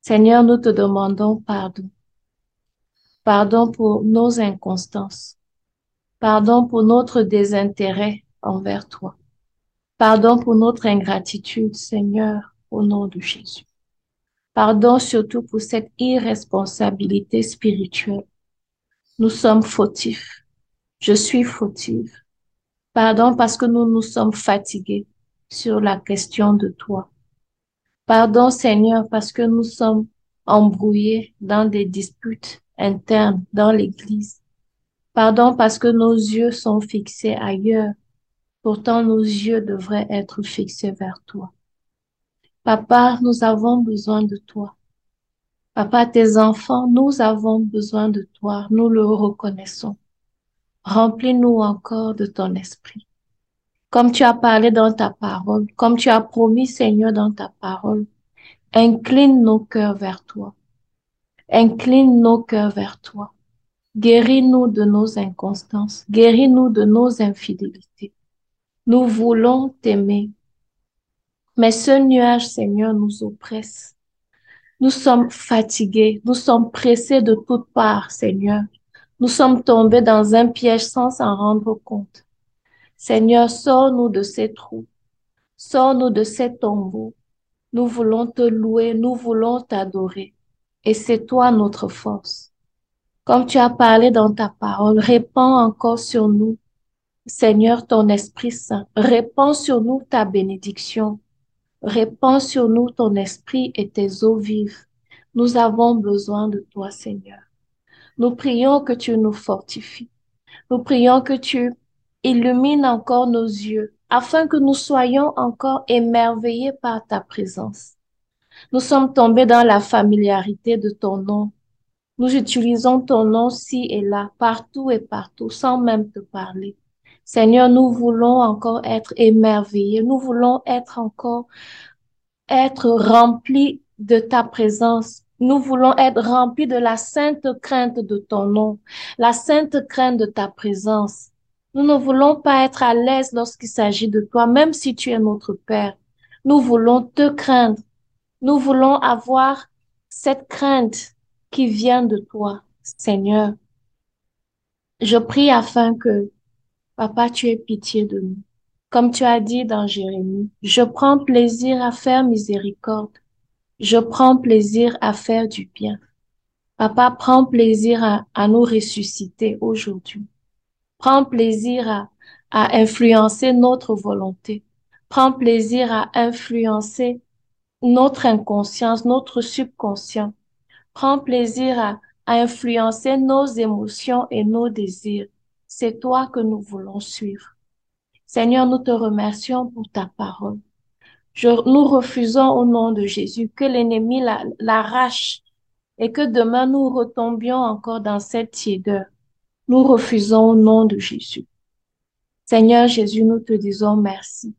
Seigneur, nous te demandons pardon. Pardon pour nos inconstances. Pardon pour notre désintérêt envers toi. Pardon pour notre ingratitude, Seigneur, au nom de Jésus. Pardon surtout pour cette irresponsabilité spirituelle. Nous sommes fautifs. Je suis fautive. Pardon parce que nous nous sommes fatigués sur la question de toi. Pardon Seigneur parce que nous sommes embrouillés dans des disputes internes dans l'Église. Pardon parce que nos yeux sont fixés ailleurs. Pourtant nos yeux devraient être fixés vers toi. Papa, nous avons besoin de toi. Papa, tes enfants, nous avons besoin de toi. Nous le reconnaissons. Remplis-nous encore de ton esprit comme tu as parlé dans ta parole, comme tu as promis, Seigneur, dans ta parole. Incline nos cœurs vers toi. Incline nos cœurs vers toi. Guéris-nous de nos inconstances. Guéris-nous de nos infidélités. Nous voulons t'aimer. Mais ce nuage, Seigneur, nous oppresse. Nous sommes fatigués. Nous sommes pressés de toutes parts, Seigneur. Nous sommes tombés dans un piège sans s'en rendre compte. Seigneur, sors-nous de ces trous. Sors-nous de ces tombeaux. Nous voulons te louer, nous voulons t'adorer. Et c'est toi notre force. Comme tu as parlé dans ta parole, répands encore sur nous, Seigneur, ton Esprit Saint. Répands sur nous ta bénédiction. Répands sur nous ton esprit et tes eaux vives. Nous avons besoin de toi, Seigneur. Nous prions que tu nous fortifies. Nous prions que tu illumine encore nos yeux, afin que nous soyons encore émerveillés par ta présence. Nous sommes tombés dans la familiarité de ton nom. Nous utilisons ton nom ci et là, partout et partout, sans même te parler. Seigneur, nous voulons encore être émerveillés, nous voulons être encore, être remplis de ta présence. Nous voulons être remplis de la sainte crainte de ton nom, la sainte crainte de ta présence. Nous ne voulons pas être à l'aise lorsqu'il s'agit de toi, même si tu es notre Père. Nous voulons te craindre. Nous voulons avoir cette crainte qui vient de toi, Seigneur. Je prie afin que, Papa, tu aies pitié de nous. Comme tu as dit dans Jérémie, je prends plaisir à faire miséricorde. Je prends plaisir à faire du bien. Papa, prends plaisir à, nous ressusciter aujourd'hui. Prends plaisir à, influencer notre volonté. Prends plaisir à influencer notre inconscience, notre subconscient. Prends plaisir à influencer nos émotions et nos désirs. C'est toi que nous voulons suivre. Seigneur, nous te remercions pour ta parole. Je, nous refusons au nom de Jésus que l'ennemi l'arrache et que demain nous retombions encore dans cette tiédeur. Nous refusons au nom de Jésus. Seigneur Jésus, nous te disons merci.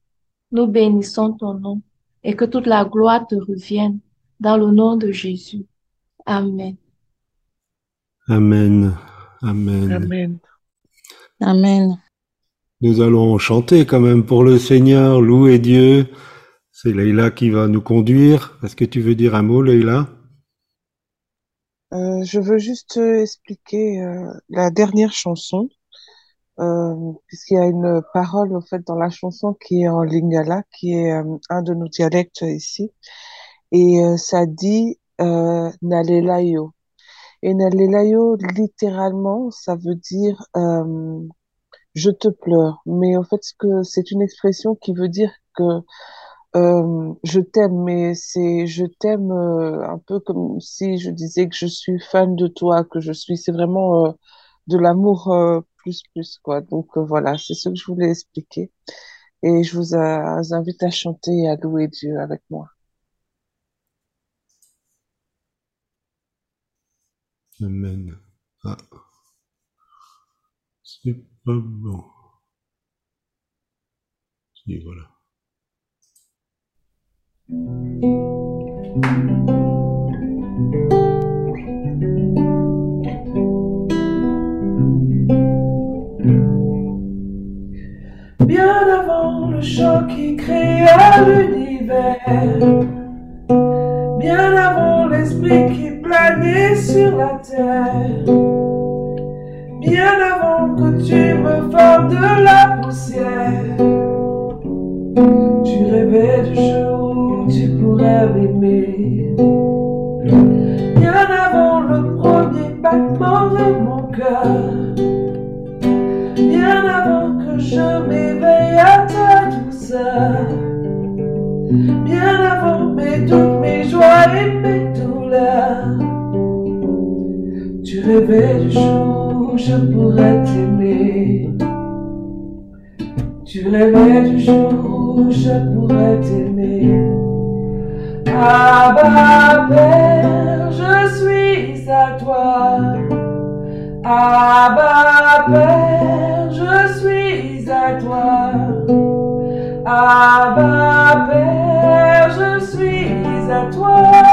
Nous bénissons ton nom et que toute la gloire te revienne dans le nom de Jésus. Amen. Amen. Amen. Amen. Amen. Nous allons chanter quand même pour le Seigneur, louer Dieu. C'est Leïla qui va nous conduire. Est-ce que tu veux dire un mot, Leïla? Euh, je veux juste expliquer euh, la dernière chanson. euh, puisqu'il y a une parole, en fait, dans la chanson qui est en lingala, qui est euh, un de nos dialectes ici. Et euh, ça dit euh, Nalelayo. Et Nalelayo, littéralement, ça veut dire euh, je te pleure. Mais en fait, c'est une expression qui veut dire que euh, je t'aime, mais c'est je t'aime euh, un peu comme si je disais que je suis fan de toi, que je suis, c'est vraiment euh, de l'amour euh, plus plus quoi. Donc euh, voilà, c'est ce que je voulais expliquer. Et je vous, euh, vous invite à chanter et à louer Dieu avec moi. Amen. Ah, c'est pas bon. Si, voilà. Bien avant le choc qui créa l'univers, bien avant l'esprit qui sur la terre, bien avant que tu me formes de la poussière, tu rêvais du jour où tu pourrais m'aimer. Bien avant le premier battement de mon cœur, bien avant que je m'éveille à ta douceur, bien avant mes doutes, rêvais du jour où je pourrais t'aimer. Tu rêvais du jour où je pourrais t'aimer. Abba Père, je suis à toi. Abba Père, je suis à toi. Abba Père, je suis à toi.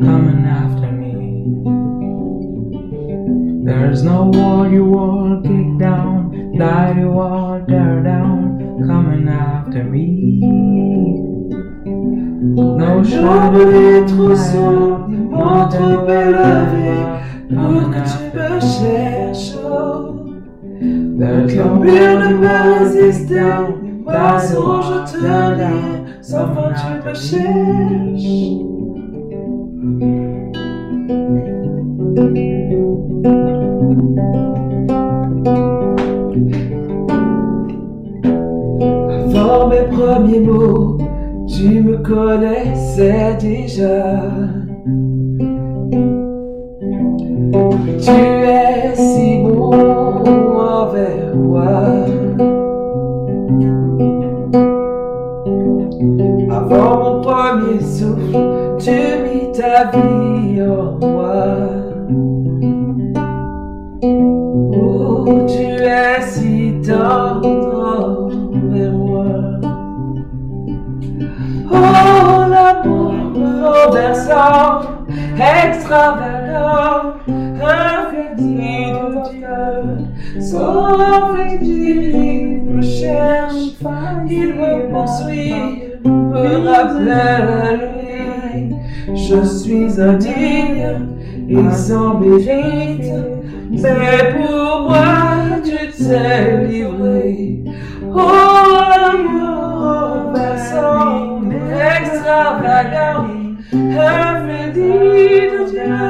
coming after me. There's no wall you will kick down, that you will tear down, coming after me. No chemin trop sombre, trop élevé pour que tu me cherches. There's no wall you will kick down, that you will tear down, tu me cherches. Avant mes premiers mots, tu me connaissais déjà. Tu es si bon envers moi. Avant mon premier souffle, tu ta vie en moi. Oh, tu es si tendre envers moi. Oh, l'amour renversant, extravagant, infini de Dieu. Sans me cherche, il me poursuit, me rappelle à lui. Je suis indigne et sans mérite, mais pour moi tu t'es livré. Oh, l'amour renversant, extravagant, infini de Dieu.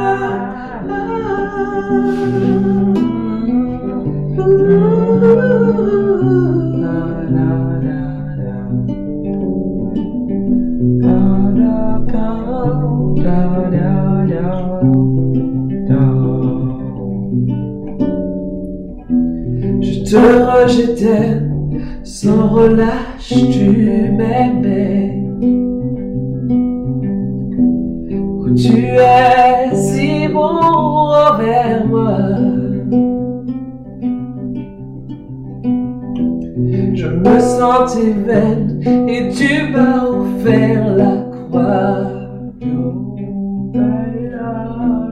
Te rejetais sans relâche, tu m'aimais. Oh, tu es si bon envers moi. Je me sentais vaine et tu m'as offert la croix.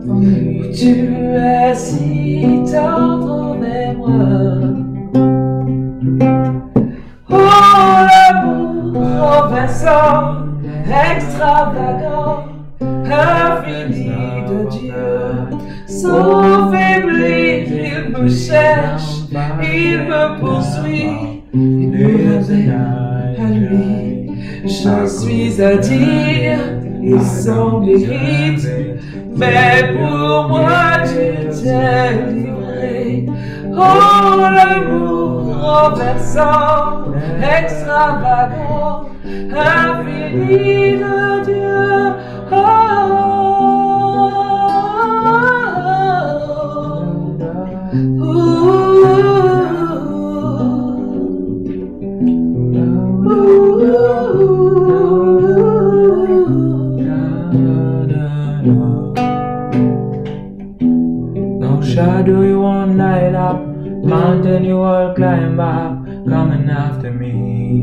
Oh, tu es si tendre envers moi. Renversant, extravagant, infini de Dieu. Sans faiblir, il me cherche, il me poursuit, il à lui. Je suis indigne et sans mérite, mais pour moi tu t'es livré. Oh, l'amour renversant, extravagant, infini de Dieu. Oh, No shadow you all climb up, coming after me.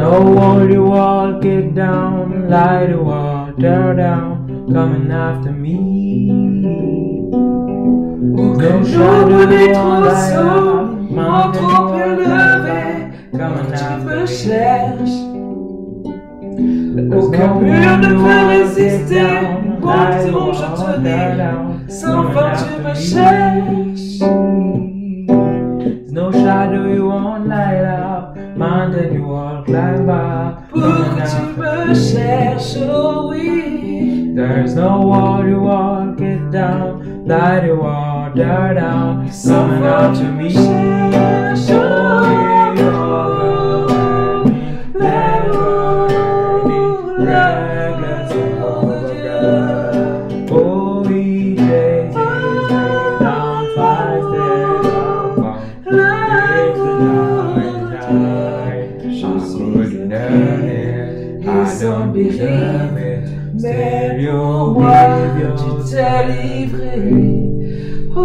No wall you all kick down, light you all tear down, coming after me. Aucun jour de mes trousseaux m'en trop élevé quand tu me cherches. Aucun mur ne peut résister, moi ton je te Są w oczy me sześć No shadow you won't light up. Mountain you won't climb up. Póki ci me sześć There's no wall you won't get down. That you won't tear down. Coming out to me.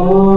Oh.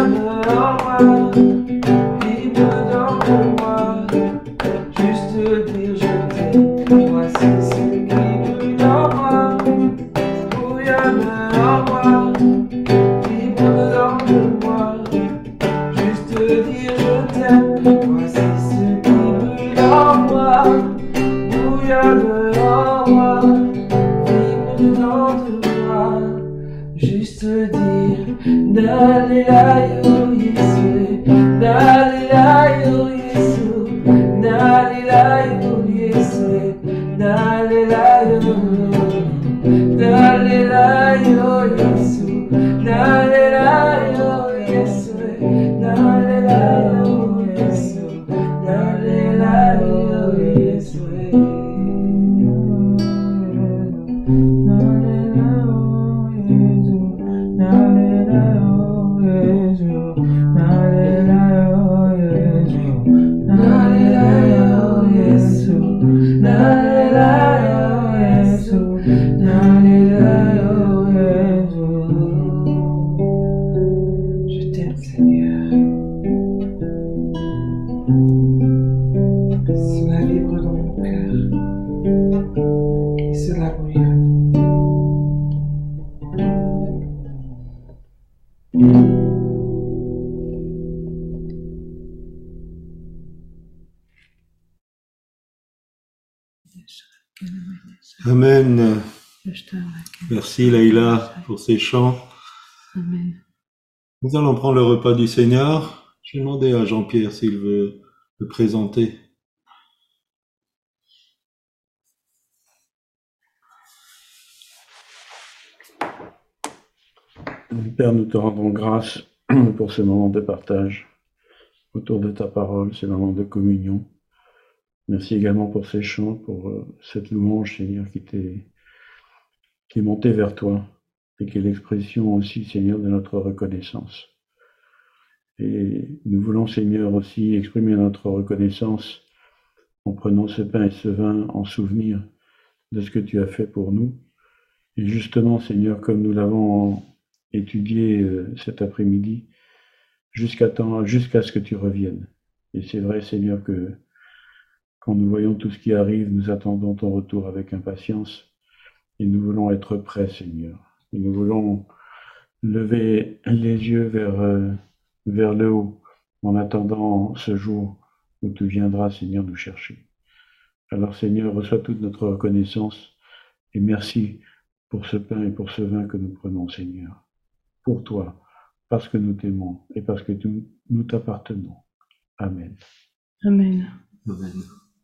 Bouillonne en moi, ces chants. Amen. Nous allons prendre le repas du Seigneur. Je vais demander à Jean-Pierre s'il veut le présenter. Père, nous te rendons grâce pour ce moment de partage autour de ta parole, ces moments de communion. Merci également pour ces chants, pour euh, cette louange, Seigneur, qui t'est qui est montée vers toi et qui est l'expression aussi, Seigneur, de notre reconnaissance. Et nous voulons, Seigneur, aussi exprimer notre reconnaissance en prenant ce pain et ce vin en souvenir de ce que tu as fait pour nous. Et justement, Seigneur, comme nous l'avons étudié euh, cet après-midi, jusqu'à jusqu'à ce que tu reviennes. Et c'est vrai, Seigneur, que quand nous voyons tout ce qui arrive, nous attendons ton retour avec impatience. Et nous voulons être prêts, Seigneur. Et nous voulons lever les yeux vers, euh, vers le haut en attendant ce jour où tu viendras, Seigneur, nous chercher. Alors, Seigneur, reçois toute notre reconnaissance et merci pour ce pain et pour ce vin que nous prenons, Seigneur. Pour toi, parce que nous t'aimons et parce que nous, nous t'appartenons. Amen. Amen. Amen.